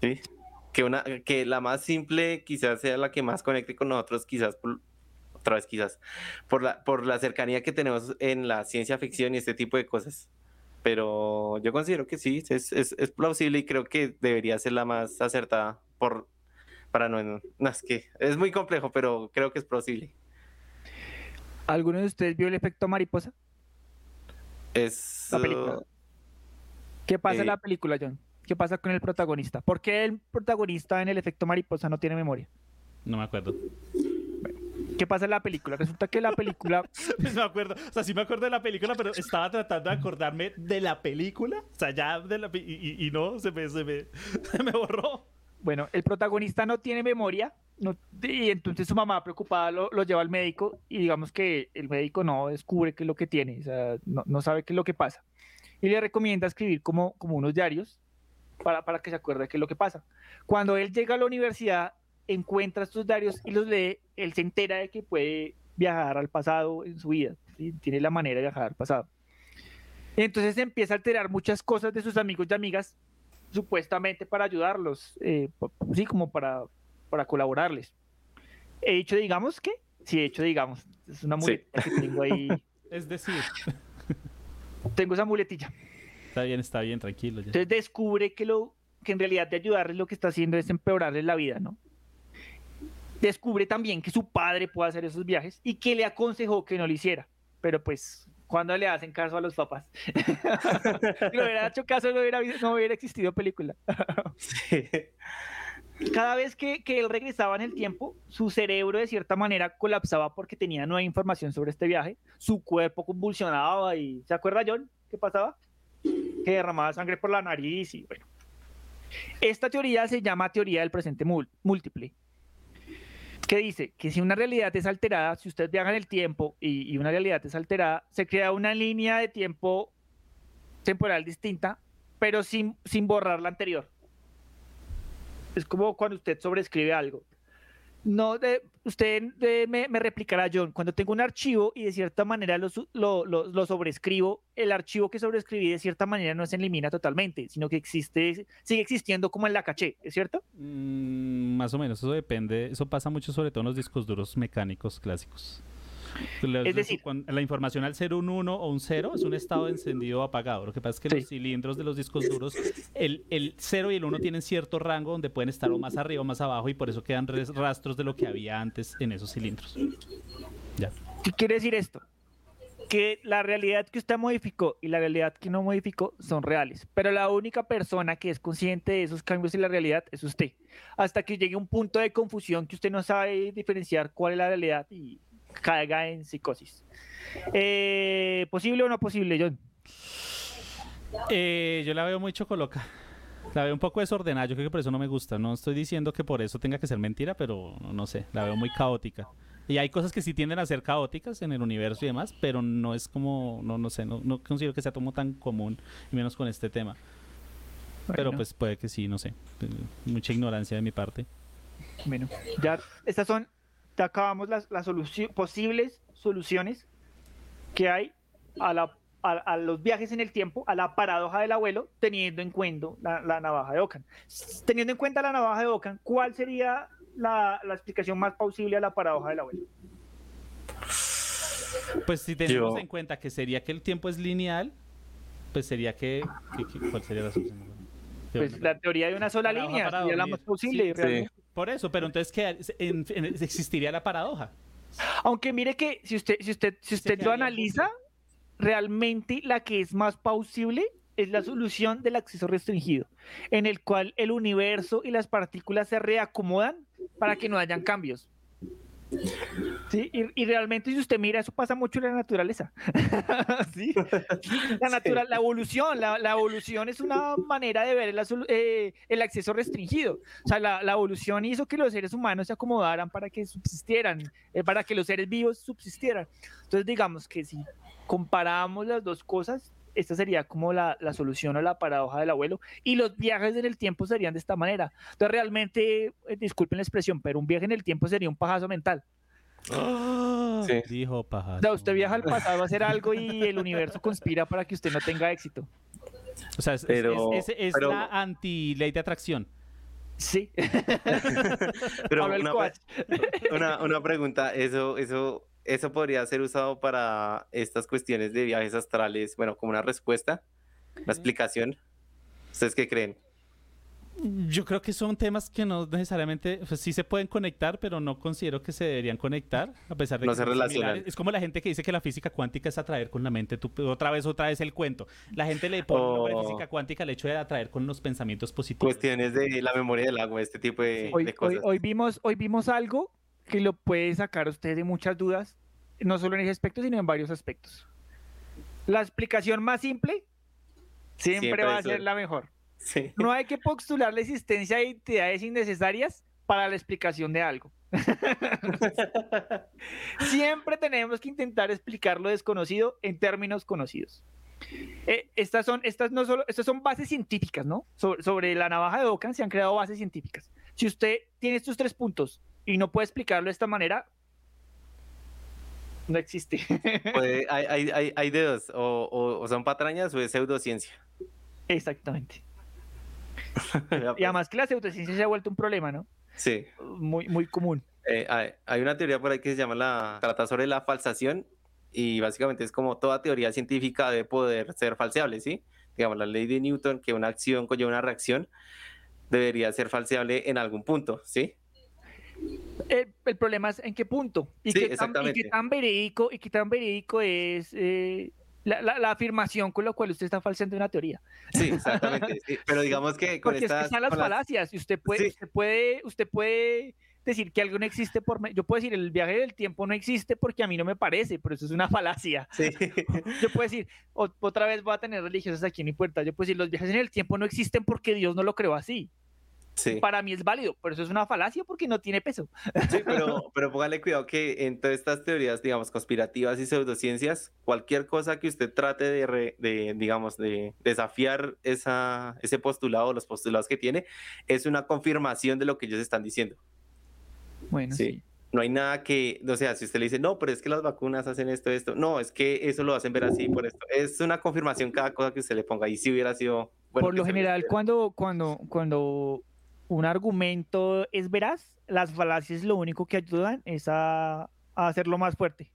¿sí? Que, una, que la más simple quizás sea la que más conecte con nosotros, quizás por, otra vez quizás, por la, por la cercanía que tenemos en la ciencia ficción y este tipo de cosas. Pero yo considero que sí, es, es, es plausible y creo que debería ser la más acertada por para no, no, no, es que es muy complejo, pero creo que es posible. ¿Alguno de ustedes vio el efecto mariposa? Es La película. uh, ¿Qué pasa en Eh, la película, John? ¿Qué pasa con el protagonista? ¿Por qué el protagonista en el efecto mariposa no tiene memoria? No me acuerdo. ¿Qué pasa en la película? Resulta que la película, No me acuerdo. O sea, sí me acuerdo de la película, pero estaba tratando de acordarme de la película. O sea, ya de la. Y, y- y no, se me, se, me, se me borró. bueno, el protagonista no tiene memoria no- y entonces su mamá preocupada lo, lo lleva al médico y digamos que el médico no descubre qué es lo que tiene, o sea, no, no sabe qué es lo que pasa. Y le recomienda escribir como, como unos diarios para, para que se acuerde qué es lo que pasa. Cuando él llega a la universidad, encuentra estos diarios y los lee, él se entera de que puede viajar al pasado en su vida, ¿sí? tiene la manera de viajar al pasado. Entonces empieza a alterar muchas cosas de sus amigos y amigas, supuestamente para ayudarlos, eh, sí, como para, para colaborarles. He dicho, digamos que, sí, he hecho, digamos, es una muletilla que tengo ahí. Es decir, tengo esa muletilla. está bien, está bien, tranquilo. ya. Entonces descubre que, lo, que en realidad de ayudarles lo que está haciendo es empeorarles la vida, ¿no? Descubre también que su padre puede hacer esos viajes y que le aconsejó que no lo hiciera. Pero pues, ¿cuándo le hacen caso a los papás? si le hubiera hecho caso, no hubiera, no hubiera existido película. Sí. Cada vez que, que él regresaba en el tiempo, su cerebro de cierta manera colapsaba porque tenía nueva información sobre este viaje. Su cuerpo convulsionaba y... ¿Se acuerda, John? ¿Qué pasaba? Que derramaba sangre por la nariz y bueno. Esta teoría se llama teoría del presente múltiple. Que dice que si una realidad es alterada, si usted viaja en el tiempo y, una realidad es alterada, se crea una línea de tiempo temporal distinta, pero sin, sin borrar la anterior. Es como cuando usted sobrescribe algo. No, de, usted de- me, me replicará, John, cuando tengo un archivo y de cierta manera lo, sobrescribo, el archivo que sobrescribí de cierta manera no se elimina totalmente, sino que existe, sigue existiendo como en la caché, ¿es cierto? Mm, más o menos, eso depende, eso pasa mucho sobre todo en los discos duros mecánicos clásicos. Es decir- la información al ser un 1 o un 0 es un estado de encendido o apagado. Lo que pasa es que Sí. los cilindros de los discos duros, el, el 0 y el 1 tienen cierto rango donde pueden estar o más arriba o más abajo y por eso quedan rastros de lo que había antes en esos cilindros. Ya. ¿Qué quiere decir esto? Que la realidad que usted modificó y la realidad que no modificó son reales, pero la única persona que es consciente de esos cambios en la realidad es usted. Hasta que llegue un punto de confusión que usted no sabe diferenciar cuál es la realidad y caiga en psicosis. Eh, ¿Posible o no posible, John? Eh, yo la veo muy chocoloca. La veo un poco desordenada, yo creo que por eso no me gusta. No estoy diciendo que por eso tenga que ser mentira, pero no sé, la veo muy caótica. Y hay cosas que sí tienden a ser caóticas en el universo y demás, pero no es como, no, no sé, no, no considero que sea como tan común, y menos con este tema. Pero pues puede que sí, no sé. eh, Mucha ignorancia de mi parte. Bueno, ya estas son, acabamos las, las soluci- posibles soluciones que hay a, la, a, a los viajes en el tiempo, a la paradoja del abuelo, teniendo en cuenta la, la navaja de Ocan. Teniendo en cuenta la navaja de Ocan, ¿cuál sería la, la explicación más plausible a la paradoja del abuelo? Pues si tenemos Yo- en cuenta que sería que el tiempo es lineal, pues sería que... que- que- ¿Cuál sería la solución? Pues la teoría de una sola Paradoja línea sería la más posible. Sí. Por eso, pero entonces ¿qué? En- en- existiría la paradoja. Aunque mire que si usted, si usted, si usted lo analiza, realmente la que es más plausible es la solución del acceso restringido, en el cual el universo y las partículas se reacomodan para que no hayan cambios. Sí, y, y realmente si usted mira, eso pasa mucho en la naturaleza. Sí. La, natural, la evolución, la, la evolución es una manera de ver el, eh, el acceso restringido. O sea, la, la evolución hizo que los seres humanos se acomodaran para que subsistieran, eh, para que los seres vivos subsistieran. Entonces, digamos que si comparamos las dos cosas, esta sería como la, la solución a la paradoja del abuelo. Y los viajes en el tiempo serían de esta manera. Entonces, realmente, eh, disculpen la expresión, pero un viaje en el tiempo sería un pajazo mental. Sí. Dijo paja. O sea, usted viaja al pasado a hacer algo y el universo conspira para que usted no tenga éxito. O sea, es, es- Pero- es- es- es pero- la anti-ley de atracción. Sí. Pero una, una, una pregunta, eso, eso, eso podría ser usado para estas cuestiones de viajes astrales, bueno, como una respuesta, una explicación. ¿Ustedes qué creen? Yo creo que son temas que no necesariamente, pues sí se pueden conectar, pero no considero que se deberían conectar, a pesar de No que se relacionan. Es como la gente que dice que la física cuántica es atraer con la mente. Tú, otra vez, otra vez el cuento. La gente le pone el nombre Oh. física cuántica al hecho de atraer con los pensamientos positivos. Cuestiones de la memoria del agua, este tipo de, Hoy, de hoy, cosas. hoy vimos, hoy vimos algo que lo puede sacar a usted de muchas dudas, no solo en ese aspecto, sino en varios aspectos. La explicación más simple siempre, Siempre va a ser la mejor. Sí. No hay que postular la existencia de entidades innecesarias para la explicación de algo. Siempre tenemos que intentar explicar lo desconocido en términos conocidos. Eh, estas, son, estas, no solo, estas son bases científicas, ¿no? Sobre, sobre la navaja de Ockham se han creado bases científicas. Si usted tiene estos tres puntos y no puede explicarlo de esta manera, No existe. Puede- hay, hay, hay, hay de dos, o, o- o son patrañas o es pseudociencia. Exactamente. Y pues. además que la pseudociencia se ha vuelto un problema, ¿no? Sí. Muy, muy común. Eh, hay, hay una teoría por ahí que se llama la trata sobre la falsación y básicamente es como toda teoría científica debe poder ser falseable, ¿sí? Digamos, la ley de Newton, que una acción conlleva una reacción, debería ser falseable en algún punto, ¿sí? El, el problema es en qué punto y, Sí, qué, tan, y exactamente. qué tan verídico y qué tan verídico es eh, la, la- la afirmación con la cual usted está falseando una teoría. Sí, exactamente. sí. Pero digamos que con Porque es que están las falacias y usted puede, Sí. usted puede, usted puede decir que algo no existe por me- yo puedo decir el viaje del tiempo no existe porque a mí no me parece, pero eso es una falacia. Sí. Yo puedo decir, otra vez voy a tener religiosos aquí en mi puerta, yo puedo decir los viajes en el tiempo no existen porque Dios no lo creó así. Sí. Para mí es válido, pero eso es una falacia porque no tiene peso. Sí, pero, pero póngale cuidado que en todas estas teorías, digamos, conspirativas y pseudociencias, cualquier cosa que usted trate de, re- de, digamos, de desafiar esa, ese postulado, los postulados que tiene, es una confirmación de lo que ellos están diciendo. Bueno, Sí. No hay nada que, o sea, si usted le dice, no, pero es que las vacunas hacen esto, esto, no, es que eso lo hacen ver así por esto. Es una confirmación cada cosa que usted le ponga. Y si hubiera sido... bueno, Por lo general, cuando, cuando, cuando un argumento es veraz, las falacias lo único que ayudan es a, a hacerlo más fuerte.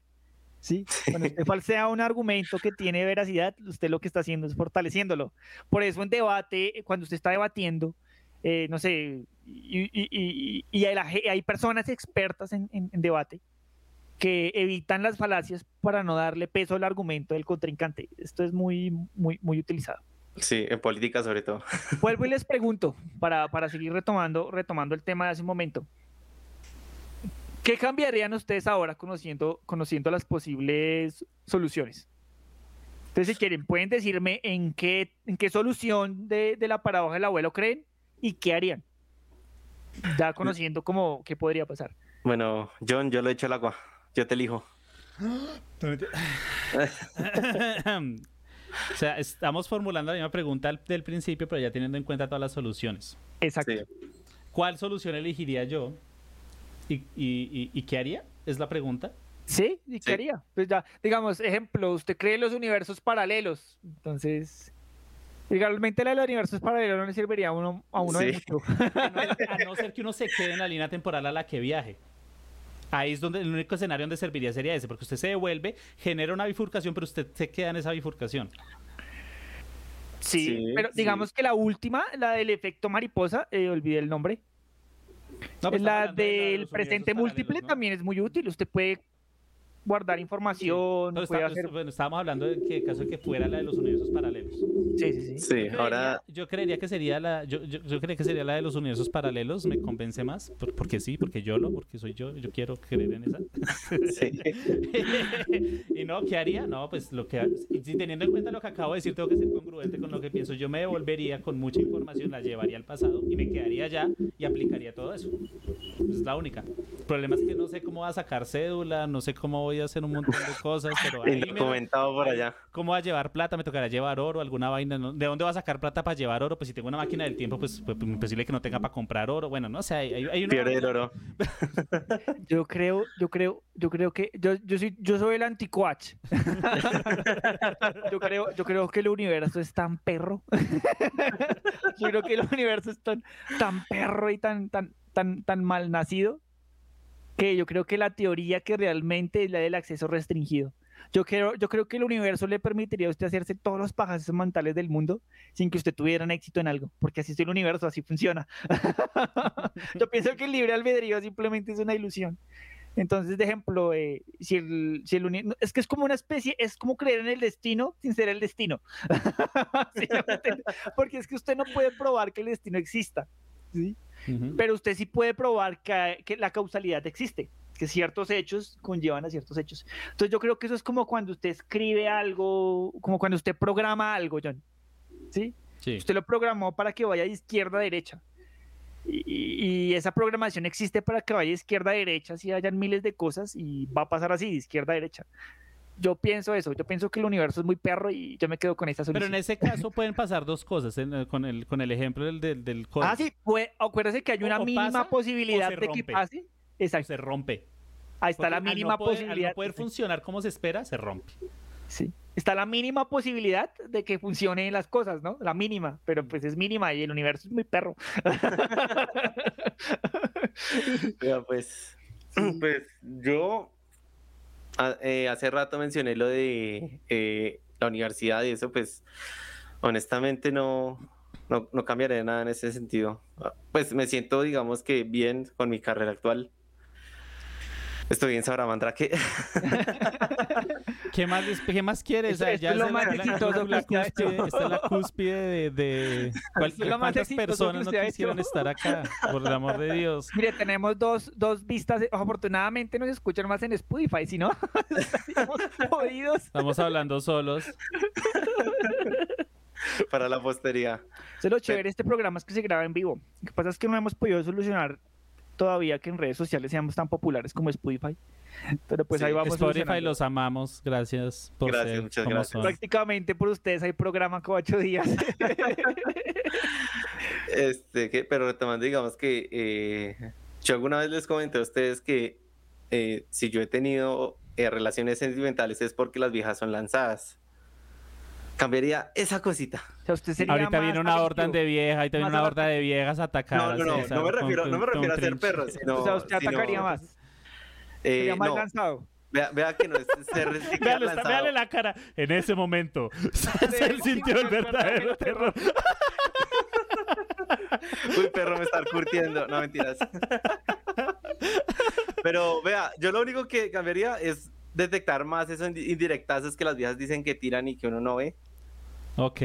¿Sí? Cuando usted falsea un argumento que tiene veracidad, usted lo que está haciendo es fortaleciéndolo. Por eso en debate, eh, cuando usted está debatiendo, eh, no sé, y, y- y- y hay, la hay personas expertas en, en- en debate que evitan las falacias para no darle peso al argumento del contrincante. Esto es muy, muy, muy utilizado. Sí, en política sobre todo. Vuelvo y les pregunto, para, para seguir retomando, retomando el tema de hace un momento. ¿Qué cambiarían ustedes ahora conociendo, conociendo las posibles soluciones? Entonces, si quieren, pueden decirme en qué, en qué solución de, de la paradoja del abuelo creen y qué harían. Ya conociendo cómo qué podría pasar. Bueno, John, yo lo he hecho al agua. Yo te elijo. o sea, estamos formulando la misma pregunta del principio, pero ya teniendo en cuenta todas las soluciones. Exacto. ¿Cuál solución elegiría yo? ¿Y, y- y- y qué haría? Es la pregunta. ¿Sí? ¿Y qué Sí. haría? Pues ya, digamos, ejemplo, usted cree en los universos paralelos. Entonces, realmente la de los universos paralelos no le serviría a uno, a uno de Sí. mucho. A no ser que uno se quede en la línea temporal a la que viaje. Ahí es donde el único escenario donde serviría sería ese, porque usted se devuelve, genera una bifurcación, pero usted se queda en esa bifurcación. Sí, Sí, pero sí. digamos que la última, la del efecto mariposa, eh, olvidé el nombre. No, pues la de del presente múltiple también es muy útil. Usted puede guardar información, No, está- hacer... bueno, estábamos hablando de que caso de que fuera la de los universos paralelos. Sí, sí, sí. Sí, Yo ahora... creería- yo creería que sería la yo, yo, yo creería que sería la de los universos paralelos me convence más por- porque sí porque yo lo porque soy yo yo quiero creer en esa Sí. y no qué haría no pues lo que teniendo en cuenta lo que acabo de decir tengo que ser congruente con lo que pienso yo me devolvería con mucha información la llevaría al pasado y me quedaría allá y aplicaría todo eso es la única el problema es que no sé cómo voy a sacar cédula no sé cómo voy a hacer un montón de cosas pero ahí me- Indocumentado por allá. ¿Cómo va a llevar plata? Me tocará llevar oro, alguna vaina. ¿no? ¿De dónde va a sacar plata para llevar oro? Pues si tengo una máquina del tiempo, pues, pues imposible que no tenga para comprar oro. Bueno, no sé, hay, hay, hay una Pierde el oro. Yo creo, yo creo, yo creo que yo, yo soy, yo soy el anticuach. yo creo, yo creo que el universo es tan perro. yo creo que el universo es tan, tan perro y tan, tan, tan, tan mal nacido que yo creo que la teoría que realmente es la del acceso restringido. Yo creo, yo creo que el universo le permitiría a usted hacerse todos los pajas mentales del mundo sin que usted tuviera un éxito en algo, porque así es el universo, así funciona. yo pienso que el libre albedrío simplemente es una ilusión. Entonces, de ejemplo, eh, si el, si el es que es como una especie, es como creer en el destino sin ser el destino. Porque es que usted no puede probar que el destino exista, ¿sí? Pero usted sí puede probar que, que la causalidad existe, que ciertos hechos conllevan a ciertos hechos. Entonces, yo creo que eso es como cuando usted escribe algo, como cuando usted programa algo, John. ¿Sí? Sí. Usted lo programó para que vaya de izquierda a derecha. Y, y- y esa programación existe para que vaya de izquierda a derecha, si hayan miles de cosas y va a pasar así, de izquierda a derecha. Yo pienso eso, yo pienso que el universo es muy perro y yo me quedo con esa Pero solución. en ese caso pueden pasar dos cosas en el- con, el, con el ejemplo del, del, del código. Ah, sí, pues, acuérdese que hay una o mínima pasa, posibilidad de que rompe. pase. Exacto. Se rompe. Ahí está Porque la al mínima no poder- posibilidad. Al no poder funcionar como se espera, se rompe. Sí. Está la mínima posibilidad de que funcionen las cosas, ¿no? La mínima, pero pues es mínima y el universo es muy perro. Vea, pues, pues yo a- eh, hace rato mencioné lo de eh, la universidad y eso, pues honestamente no, no, no cambiaré nada en ese sentido. Ah, Pues me siento, digamos que bien con mi carrera actual. Estoy en Sabramandrake. ¿Qué más, les- qué más quieres? Esto- O sea, esto ya es lo más la- exitoso la que usted ha cúspide- hecho. Esta es la cúspide de... de ¿cuál- Esto es lo más ¿Cuántas personas no quisieran hecho. estar acá? Por el amor de Dios. Mire, tenemos dos, dos vistas. Afortunadamente nos escuchan más en Spotify, si no, estaríamos jodidos. Estamos hablando solos. para la posteridad. Eso es lo chévere de este programa es que se graba en vivo. Lo que pasa es que no hemos podido solucionar todavía que en redes sociales seamos tan populares como Spotify. Pero pues Sí, ahí vamos Spotify los amamos. Gracias por Gracias, ser muchas como gracias. son. Prácticamente por ustedes hay programa cada ocho días. Este, que, pero retomando, digamos que eh, yo alguna vez les comenté a ustedes que eh, si yo he tenido eh, relaciones sentimentales es porque las viejas son lanzadas. Cambiaría esa cosita. O sea, usted sería Ahorita más viene una horda de viejas, ahorita viene una horda de viejas a atacar. No, no, no, César no me con- refiero, no me refiero a ser perros, sino. o sea, usted sino- atacaría más. eh, Sería más no, lanzado. vea, vea que no es ser Véale, está- véale la cara. En ese momento, se sintió el verdadero terror. Uy, perro, me está curtiendo. No, mentiras. Pero vea, yo lo único que cambiaría es detectar más esos indi- indirectazos que las viejas dicen que tiran y que uno no ve. Ok.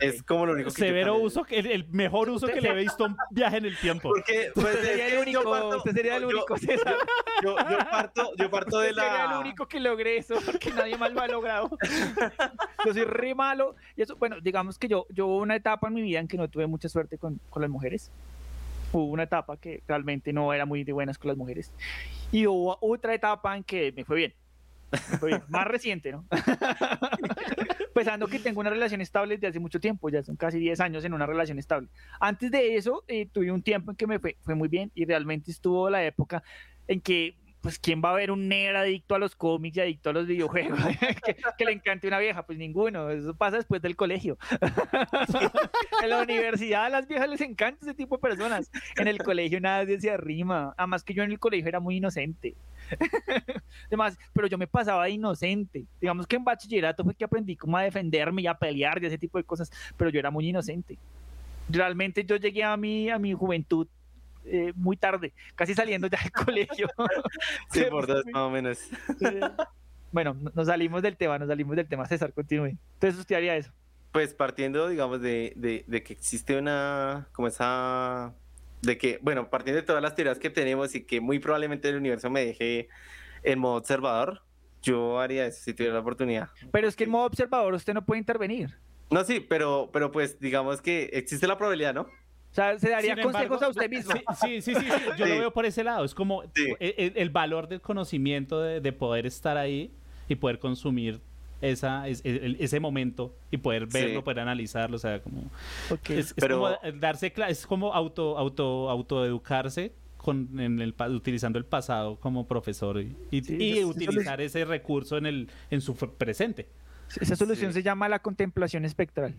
Es como lo único que Severo uso, que- el, el mejor uso que le he visto a un viaje en el tiempo. Porque, pues, Usted sería el que yo único, parto- usted sería el yo- único, César. Yo, yo parto, yo parto de Usted sería el la. único que logré eso porque nadie más lo ha logrado. yo soy re malo. Y eso, bueno, digamos que yo, yo hubo una etapa en mi vida en que no tuve mucha suerte con, con las mujeres. Hubo una etapa que realmente no era muy de buenas con las mujeres. Y hubo otra etapa en que me fue bien. Más reciente, ¿no? Pensando que tengo una relación estable desde hace mucho tiempo, ya son casi 10 años en una relación estable. Antes de eso, eh, tuve un tiempo en que me fue, fue muy bien y realmente estuvo la época en que, pues, ¿quién va a ver un negro adicto a los cómics y adicto a los videojuegos? que, que le encante una vieja, pues ninguno, eso pasa después del colegio. en la universidad a las viejas les encanta ese tipo de personas. En el colegio nadie se arrima, además que yo en el colegio era muy inocente. Además, pero yo me pasaba de inocente. Digamos que en bachillerato fue que aprendí cómo a defenderme y a pelear y ese tipo de cosas, pero yo era muy inocente. Realmente yo llegué a mi, a mi juventud eh, muy tarde, casi saliendo ya del colegio. Sí, por dos, más o menos. bueno, no- nos salimos del tema, nos salimos del tema. César, continúe. Entonces usted haría eso. Pues partiendo, digamos, de, de, de que existe una, como esa, de que, bueno, partiendo de todas las teorías que tenemos y que muy probablemente el universo me deje en modo observador, yo haría eso si tuviera la oportunidad. Pero es que en modo observador usted no puede intervenir. No, sí, pero, pero pues digamos que existe la probabilidad, ¿no? O sea, se daría Sin consejos embargo, a usted mismo. Sí, sí, sí, sí, sí, yo Sí. lo veo por ese lado. Es como Sí. el, el- el valor del conocimiento de, de poder estar ahí y poder consumir esa, es- el- ese momento y poder verlo, Sí. poder analizarlo. O sea, como. Ok. Es, es Pero- como darse cla- es como auto, auto, autoeducarse con, en el, utilizando el pasado como profesor y, y- Sí, y eso- eso utilizar ese recurso en el en su presente. Esa solución Sí. se llama la contemplación espectral.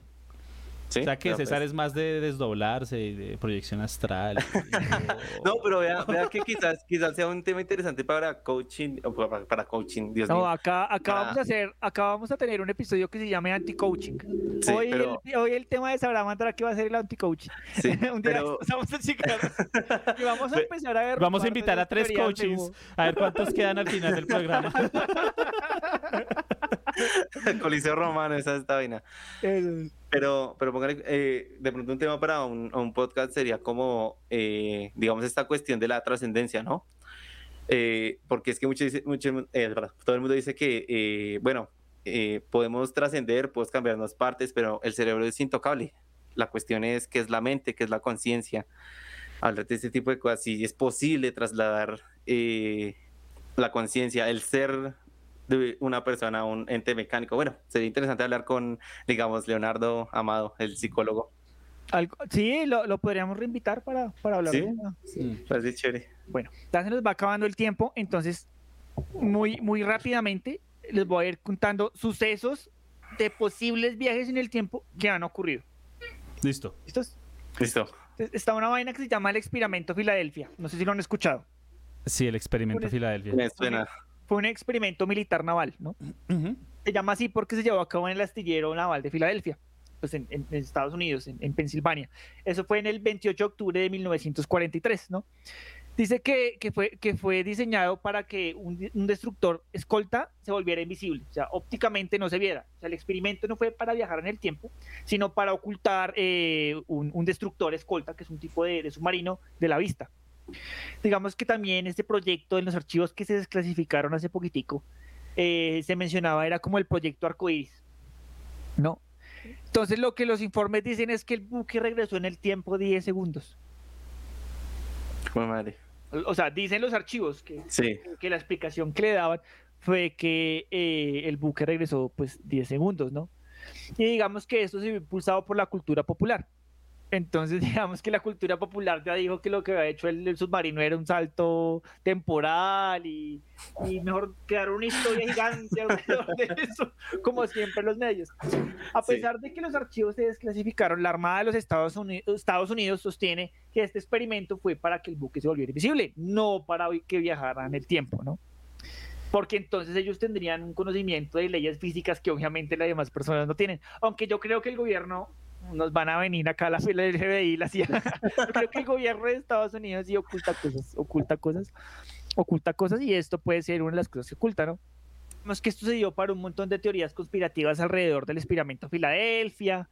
Sí. O sea que pero, César pues, es más de desdoblarse y de proyección astral. y- No, pero vea, vea que quizás, quizás sea un tema interesante para coaching, o para, para coaching, Dios No, mío. acá, acá Para- vamos a hacer, acá vamos a tener un episodio que se llame anti-coaching. Sí, hoy, pero- el, hoy el tema de Sabramandra que va a ser el anti-coaching. Sí, un día pero- vamos a y vamos a Pe- empezar a ver. Vamos a invitar a tres coaches coaches a ver cuántos quedan al final del programa. Coliseo Romano, esa es esta vaina. Pero, pero póngale, eh, de pronto un tema para un, un podcast sería como, eh, digamos, esta cuestión de la trascendencia, ¿no? Eh, porque es que mucho mucho, eh, todo el mundo dice que, eh, bueno, eh, podemos trascender, podemos cambiarnos partes, pero el cerebro es intocable. La cuestión es qué es la mente, qué es la conciencia. Hablar de este tipo de cosas, si es posible trasladar la conciencia, el ser de una persona a un ente mecánico. Bueno, sería interesante hablar con, digamos, Leonardo Amado, el psicólogo. Algo- sí, lo, lo podríamos reinvitar para, para hablar ¿Sí? de. Sí, chévere. Bueno, ya se nos va acabando el tiempo, entonces muy, muy rápidamente les voy a ir contando sucesos de posibles viajes en el tiempo que han ocurrido. Listo. ¿Listos? Listo. Está una vaina que se llama el experimento Filadelfia. No sé si lo han escuchado. Sí, el experimento Filadelfia. Me suena. Fue un experimento militar naval, ¿no? Se llama así porque se llevó a cabo en el astillero naval de Filadelfia, pues en, en- en Estados Unidos, en, en Pensilvania. Eso fue en el 28 de octubre de 1943, ¿no? Dice que, que fue, que fue diseñado para que un, destructor escolta se volviera invisible, o sea, ópticamente no se viera. O sea, el experimento no fue para viajar en el tiempo, sino para ocultar eh, un, un destructor escolta, que es un tipo de, de submarino, de la vista. Digamos que también este proyecto en los archivos que se desclasificaron hace poquitico, eh, se mencionaba era como el proyecto arcoíris. ¿No? Entonces lo que los informes dicen es que el buque regresó en el tiempo 10 segundos. Madre. O sea, dicen los archivos que, Sí. que la explicación que le daban fue que eh, el buque regresó pues 10 segundos, ¿no? Y digamos que esto se vio impulsado por la cultura popular. Entonces, digamos que la cultura popular ya dijo que lo que había hecho el, el submarino era un salto temporal y, y mejor crear una historia gigante alrededor de eso, como siempre los medios. A Sí. pesar de que los archivos se desclasificaron, la Armada de los Estados Unidos, Estados Unidos sostiene que este experimento fue para que el buque se volviera invisible, no para que viajara en el tiempo, ¿no? Porque entonces ellos tendrían un conocimiento de leyes físicas que obviamente las demás personas no tienen. Aunque yo creo que el gobierno nos van a venir acá a la fila del FBI, la CIA. Creo que el gobierno de Estados Unidos sí oculta cosas, oculta cosas, oculta cosas y esto puede ser una de las cosas que oculta, ¿no? Vemos que esto se dio para un montón de teorías conspirativas alrededor del experimento Filadelfia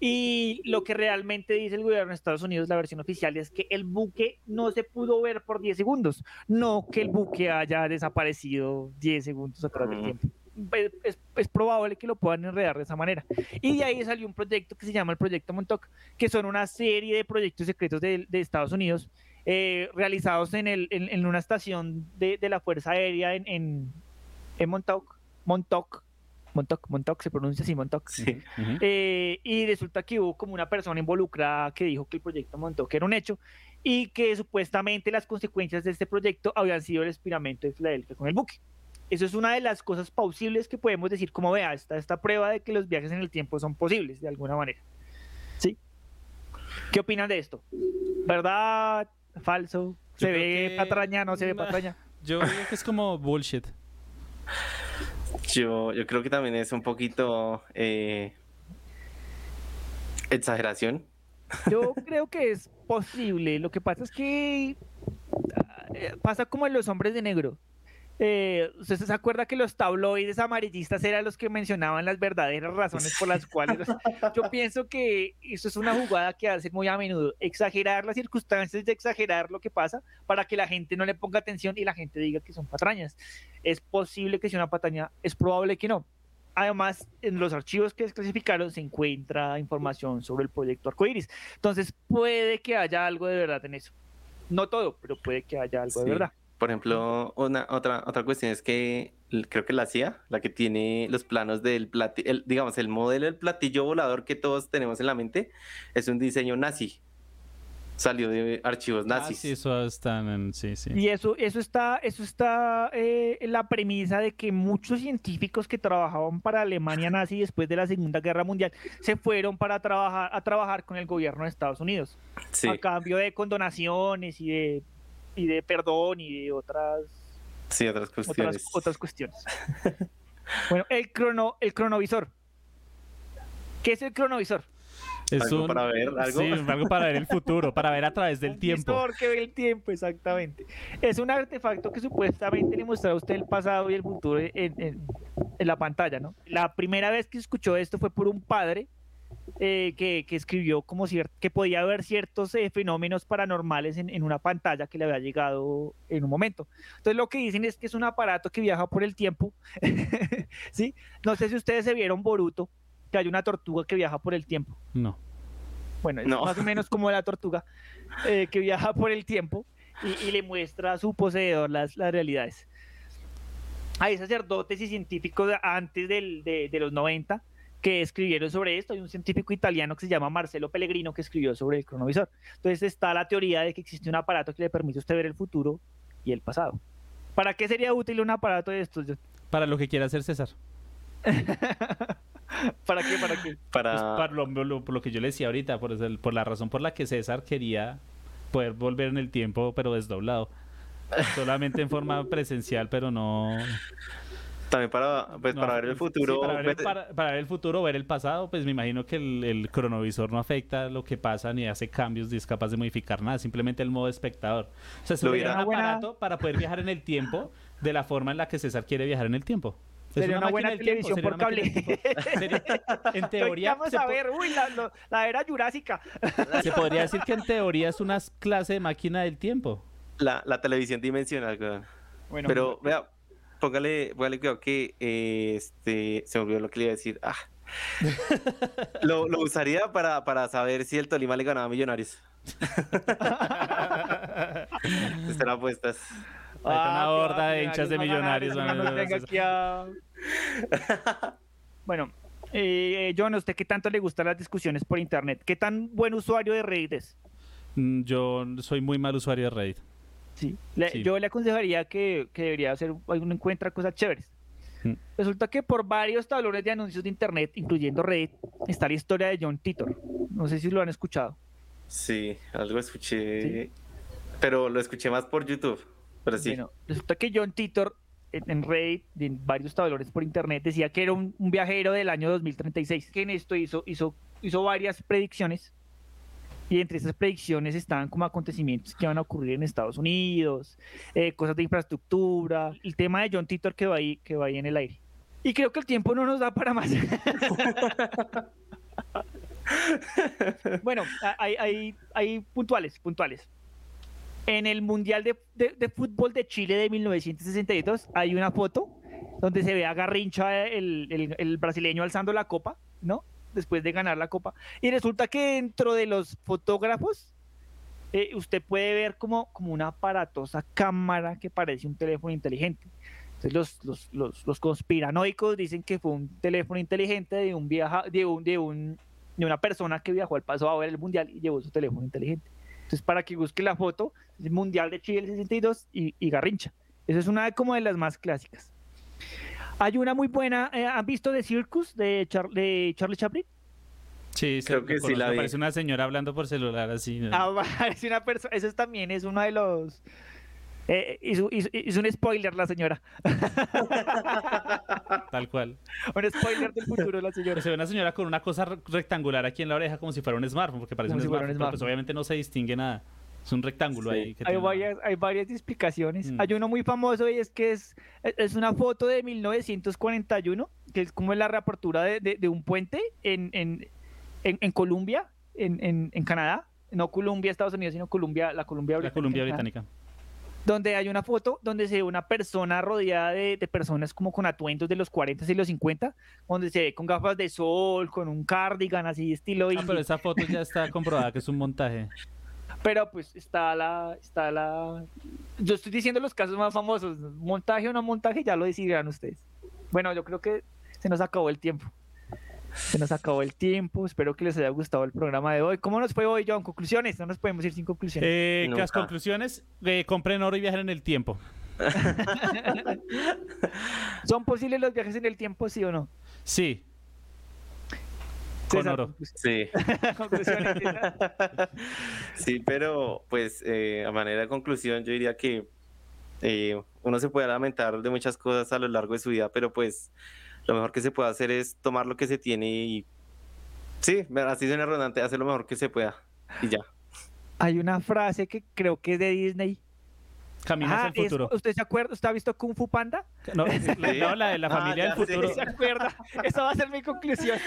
y lo que realmente dice el gobierno de Estados Unidos, la versión oficial, es que el buque no se pudo ver por 10 segundos, no que el buque haya desaparecido 10 segundos atrás del Mm. tiempo. Es, es- probable que lo puedan enredar de esa manera. Y de ahí salió un proyecto que se llama el Proyecto Montauk, que son una serie de proyectos secretos de, de Estados Unidos eh, realizados en, el, en, en una estación de, de la Fuerza Aérea en, en, en Montauk, Montauk, Montauk, Montauk, se pronuncia así, Montauk. Sí. Ujú. Eh, y resulta que hubo como una persona involucrada que dijo que el proyecto Montauk era un hecho y que supuestamente las consecuencias de este proyecto habían sido el experimento de Filadelfia con el buque. Eso es una de las cosas plausibles que podemos decir, como vea, esta, esta prueba de que los viajes en el tiempo son posibles de alguna manera. ¿Sí? ¿Qué opinan de esto? ¿Verdad? ¿Falso? ¿Se Yo creo ve que- patraña? ¿No se ve Nah. patraña? Yo digo que es como bullshit. Yo, yo creo que también es un poquito eh, exageración. Yo creo que es posible. Lo que pasa es que ah, eh, pasa como en los hombres de negro. Eh, ¿Usted se acuerda que los tabloides amarillistas eran los que mencionaban las verdaderas razones por las cuales? Yo pienso que eso es una jugada que hacen muy a menudo. Exagerar las circunstancias de exagerar lo que pasa para que la gente no le ponga atención y la gente diga que son patrañas. Es posible que sea una patraña, es probable que no. Además, en los archivos que desclasificaron se encuentra información sobre el proyecto Arcoiris. Entonces, puede que haya algo de verdad en eso. No todo, pero puede que haya algo de Sí. verdad. Por ejemplo, una, otra, otra cuestión es que creo que la CIA, la que tiene los planos del platillo, digamos, el modelo del platillo volador que todos tenemos en la mente, es un diseño nazi. Salió de archivos Ah, nazis. sí, eso están en... Sí, sí. Y eso, eso está, eso está eh, en la premisa de que muchos científicos que trabajaban para Alemania nazi después de la Segunda Guerra Mundial se fueron para trabajar, a trabajar con el gobierno de Estados Unidos. Sí, A cambio de condonaciones y de, y de perdón y de otras sí, otras cuestiones. otras cuestiones. bueno, el crono, el cronovisor. ¿Qué es el cronovisor? Es ¿Algo un- para ver, algo? Sí, algo para ver el futuro, para ver a través del Un tiempo. visor que ve el tiempo, exactamente. Es un artefacto que supuestamente le muestra a usted el pasado y el futuro en, en- en la pantalla, ¿no? La primera vez que escuchó esto fue por un padre eh, que, que escribió como que podía ver ciertos eh, fenómenos paranormales en, en una pantalla que le había llegado en un momento. Entonces lo que dicen es que es un aparato que viaja por el tiempo, ¿sí? No sé si ustedes se vieron Boruto, que hay una tortuga que viaja por el tiempo. No. Bueno, es No. más o menos como la tortuga eh, que viaja por el tiempo y, y le muestra a su poseedor las, las realidades. Hay sacerdotes y científicos antes del- de, de los 90 que escribieron sobre esto. Hay un científico italiano que se llama Marcelo Pellegrino que escribió sobre el cronovisor. Entonces está la teoría de que existe un aparato que le permite a usted ver el futuro y el pasado. ¿Para qué sería útil un aparato de estos? Para lo que quiera hacer César. ¿Para qué? ¿Para qué? Para... Pues para lo, lo- por lo que yo le decía ahorita, por, el- por la razón por la que César quería poder volver en el tiempo, pero desdoblado. Solamente en forma presencial, pero no. También para, pues, no, para ver el sí, futuro. para, ver el, ver- para- para ver el futuro, ver el pasado, pues me imagino que el, el cronovisor no afecta lo que pasa ni hace cambios ni es capaz de modificar nada, simplemente el modo espectador. O sea, sería un Una buena- aparato para poder viajar en el tiempo de la forma en la que César quiere viajar en el tiempo. Es Sería una máquina buena tiempo, televisión sería por una cable. tiempo. Sería- en teoría, Vamos se a ver, uy, la, lo- la era jurásica. se podría decir que en teoría es una clase de máquina del tiempo. la, la televisión dimensional. Bueno, Pero vea, póngale, póngale cuidado que eh, este se me olvidó lo que le iba a decir. Ah. lo, lo usaría para, para saber si el Tolima le ganaba a Millonarios. Están apuestas. Hay una Ah, horda de hinchas de millonarios. Bueno, eh, John, ¿a usted qué tanto le gustan las discusiones por internet? ¿Qué tan buen usuario de Reddit es? Mm, Yo soy muy mal usuario de Reddit. Sí. Le- Sí. Yo le aconsejaría que, que debería hacer, uno encuentra cosas chéveres. Mm. Resulta que por varios tablones de anuncios de internet, incluyendo Reddit, está la historia de John Titor. No sé si lo han escuchado. Sí, algo escuché. Pero lo escuché más por YouTube. Pero sí. Bueno, resulta que John Titor en, en Reddit, en varios tablones por internet, decía que era un, un viajero del año 2036. Que en esto hizo, hizo, hizo varias predicciones. Y entre esas predicciones estaban como acontecimientos que van a ocurrir en Estados Unidos, eh, cosas de infraestructura. El tema de John Titor quedó ahí, quedó ahí en el aire. Y creo que el tiempo no nos da para más. bueno, hay, hay, hay puntuales, puntuales. En el Mundial de, de- de Fútbol de Chile de 1962 hay una foto donde se ve a Garrincha, el, el- el brasileño, alzando la copa, ¿no? Después de ganar la copa. Y resulta que dentro de los fotógrafos, eh, usted puede ver como, como una aparatosa cámara que parece un teléfono inteligente. Entonces los, los, los, los conspiranoicos dicen que fue un teléfono inteligente de un viaja, de un, de un de una persona que viajó al paso a ver el mundial y llevó su teléfono inteligente. Entonces, para que busque la foto, el Mundial de Chile del 62 y, y Garrincha. Esa es una como de las más clásicas. Hay una muy buena, eh, ¿han visto The Circus de, Char- de Charlie Chaplin? Sí, Creo que sí la vi. Parece una señora hablando por celular así. ¿no? Ah, es una persona, eso también es uno de los... Eh, hizo, hizo- hizo un spoiler la señora. Tal cual. Un spoiler del futuro de la señora. Se ve una señora con una cosa re- rectangular aquí en la oreja como si fuera un smartphone, porque parece Como un si fuera un smartphone, pero pues obviamente no se distingue nada. Es un rectángulo Sí. ahí. que Hay tiene- varias, hay varias explicaciones. Mm. Hay uno muy famoso y es que es, es una foto de 1941, que es como la reapertura de, de- de un puente en, en, en, en Colombia, en, en, en Canadá. No Colombia, Estados Unidos, sino Colombia, la Colombia británica. Donde hay una foto donde se ve una persona rodeada de, de personas como con atuendos de los 40 y los 50, donde se ve con gafas de sol, con un cardigan así estilo Ah, indie. pero esa foto ya está comprobada que es un montaje. Pero pues está la, está la. Yo estoy diciendo los casos más famosos. Montaje o no montaje, ya lo decidirán ustedes. Bueno, yo creo que se nos acabó el tiempo. Se nos acabó el tiempo. Espero que les haya gustado el programa de hoy. ¿Cómo nos fue hoy, John? Conclusiones. No nos podemos ir sin conclusiones. Eh, las conclusiones, eh, compren oro y viajen en el tiempo. ¿Son posibles los viajes en el tiempo, sí o no? Sí. Con César, oro. Sí. conclusiones. Sí, pero pues eh, a manera de conclusión yo diría que eh, uno se puede lamentar de muchas cosas a lo largo de su vida, pero pues lo mejor que se puede hacer es tomar lo que se tiene y sí, así suena redundante, hacer lo mejor que se pueda y ya. Hay una frase que creo que es de Disney. Ah, el es- futuro. ¿Usted se acuerda? ¿Usted ha visto Kung Fu Panda? No, la, no, la de la Ah, familia ya del sé. futuro. ¿Se acuerda? Esa va a ser mi conclusión.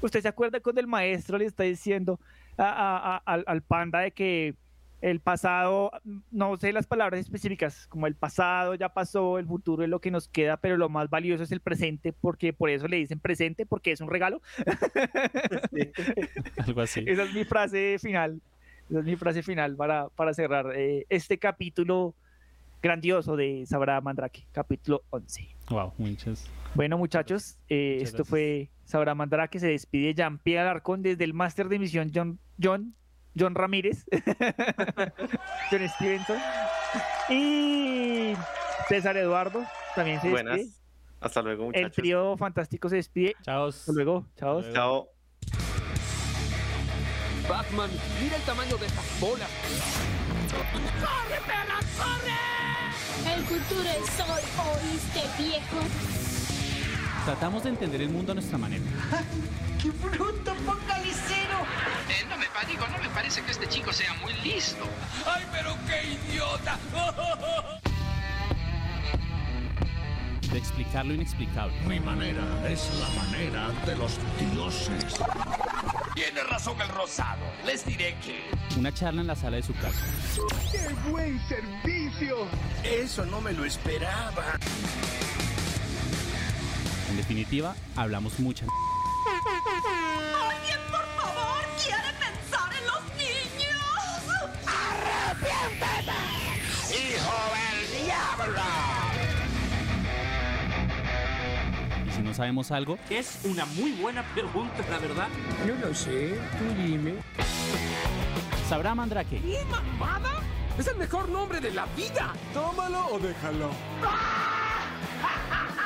¿Usted se acuerda cuando el maestro le está diciendo a- a- a- al, al panda de que el pasado, no sé las palabras específicas, como el pasado ya pasó, el futuro es lo que nos queda, pero lo más valioso es el presente, porque por eso le dicen presente, porque es un regalo? Algo así. Esa es mi frase final. Esa es mi frase final para, para cerrar eh, este capítulo grandioso de Sabrá Mandrake, capítulo 11. Wow, muchas. Bueno, muchachos, eh, Muchas esto gracias. fue Sabrá Mandrake. Se despide Jean-Pierre Alarcón desde el máster de emisión John, John, John Ramírez. John Stevenson. Y César Eduardo también se despide. Buenas. Hasta luego, El muchachos. trío fantástico se despide. Chao. Hasta luego. Chao. Chao. Batman, mira el tamaño de estas bolas. ¡Corre, perra, corre! El futuro es hoy, ¿oíste, viejo? Tratamos de entender el mundo a nuestra manera. ¡Qué bruto focalicero! Eh, no me digo, no me parece que este chico sea muy listo. ¡Ay, pero qué idiota! De explicar lo inexplicable. Mi manera es la manera de los dioses. Tiene razón el rosado. Les diré que... Una charla en la sala de su casa. ¡Qué buen servicio! Eso no me lo esperaba. En definitiva, hablamos mucha. ¿Alguien, por favor, quiere pensar en los niños? ¡Hijo del diablo! No sabemos algo, Es una muy buena pregunta, la verdad. No lo sé, tú dime. sabrá Mandrake. ¿Y mamada? Es el mejor nombre de la vida. Tómalo o déjalo. ¡Ah!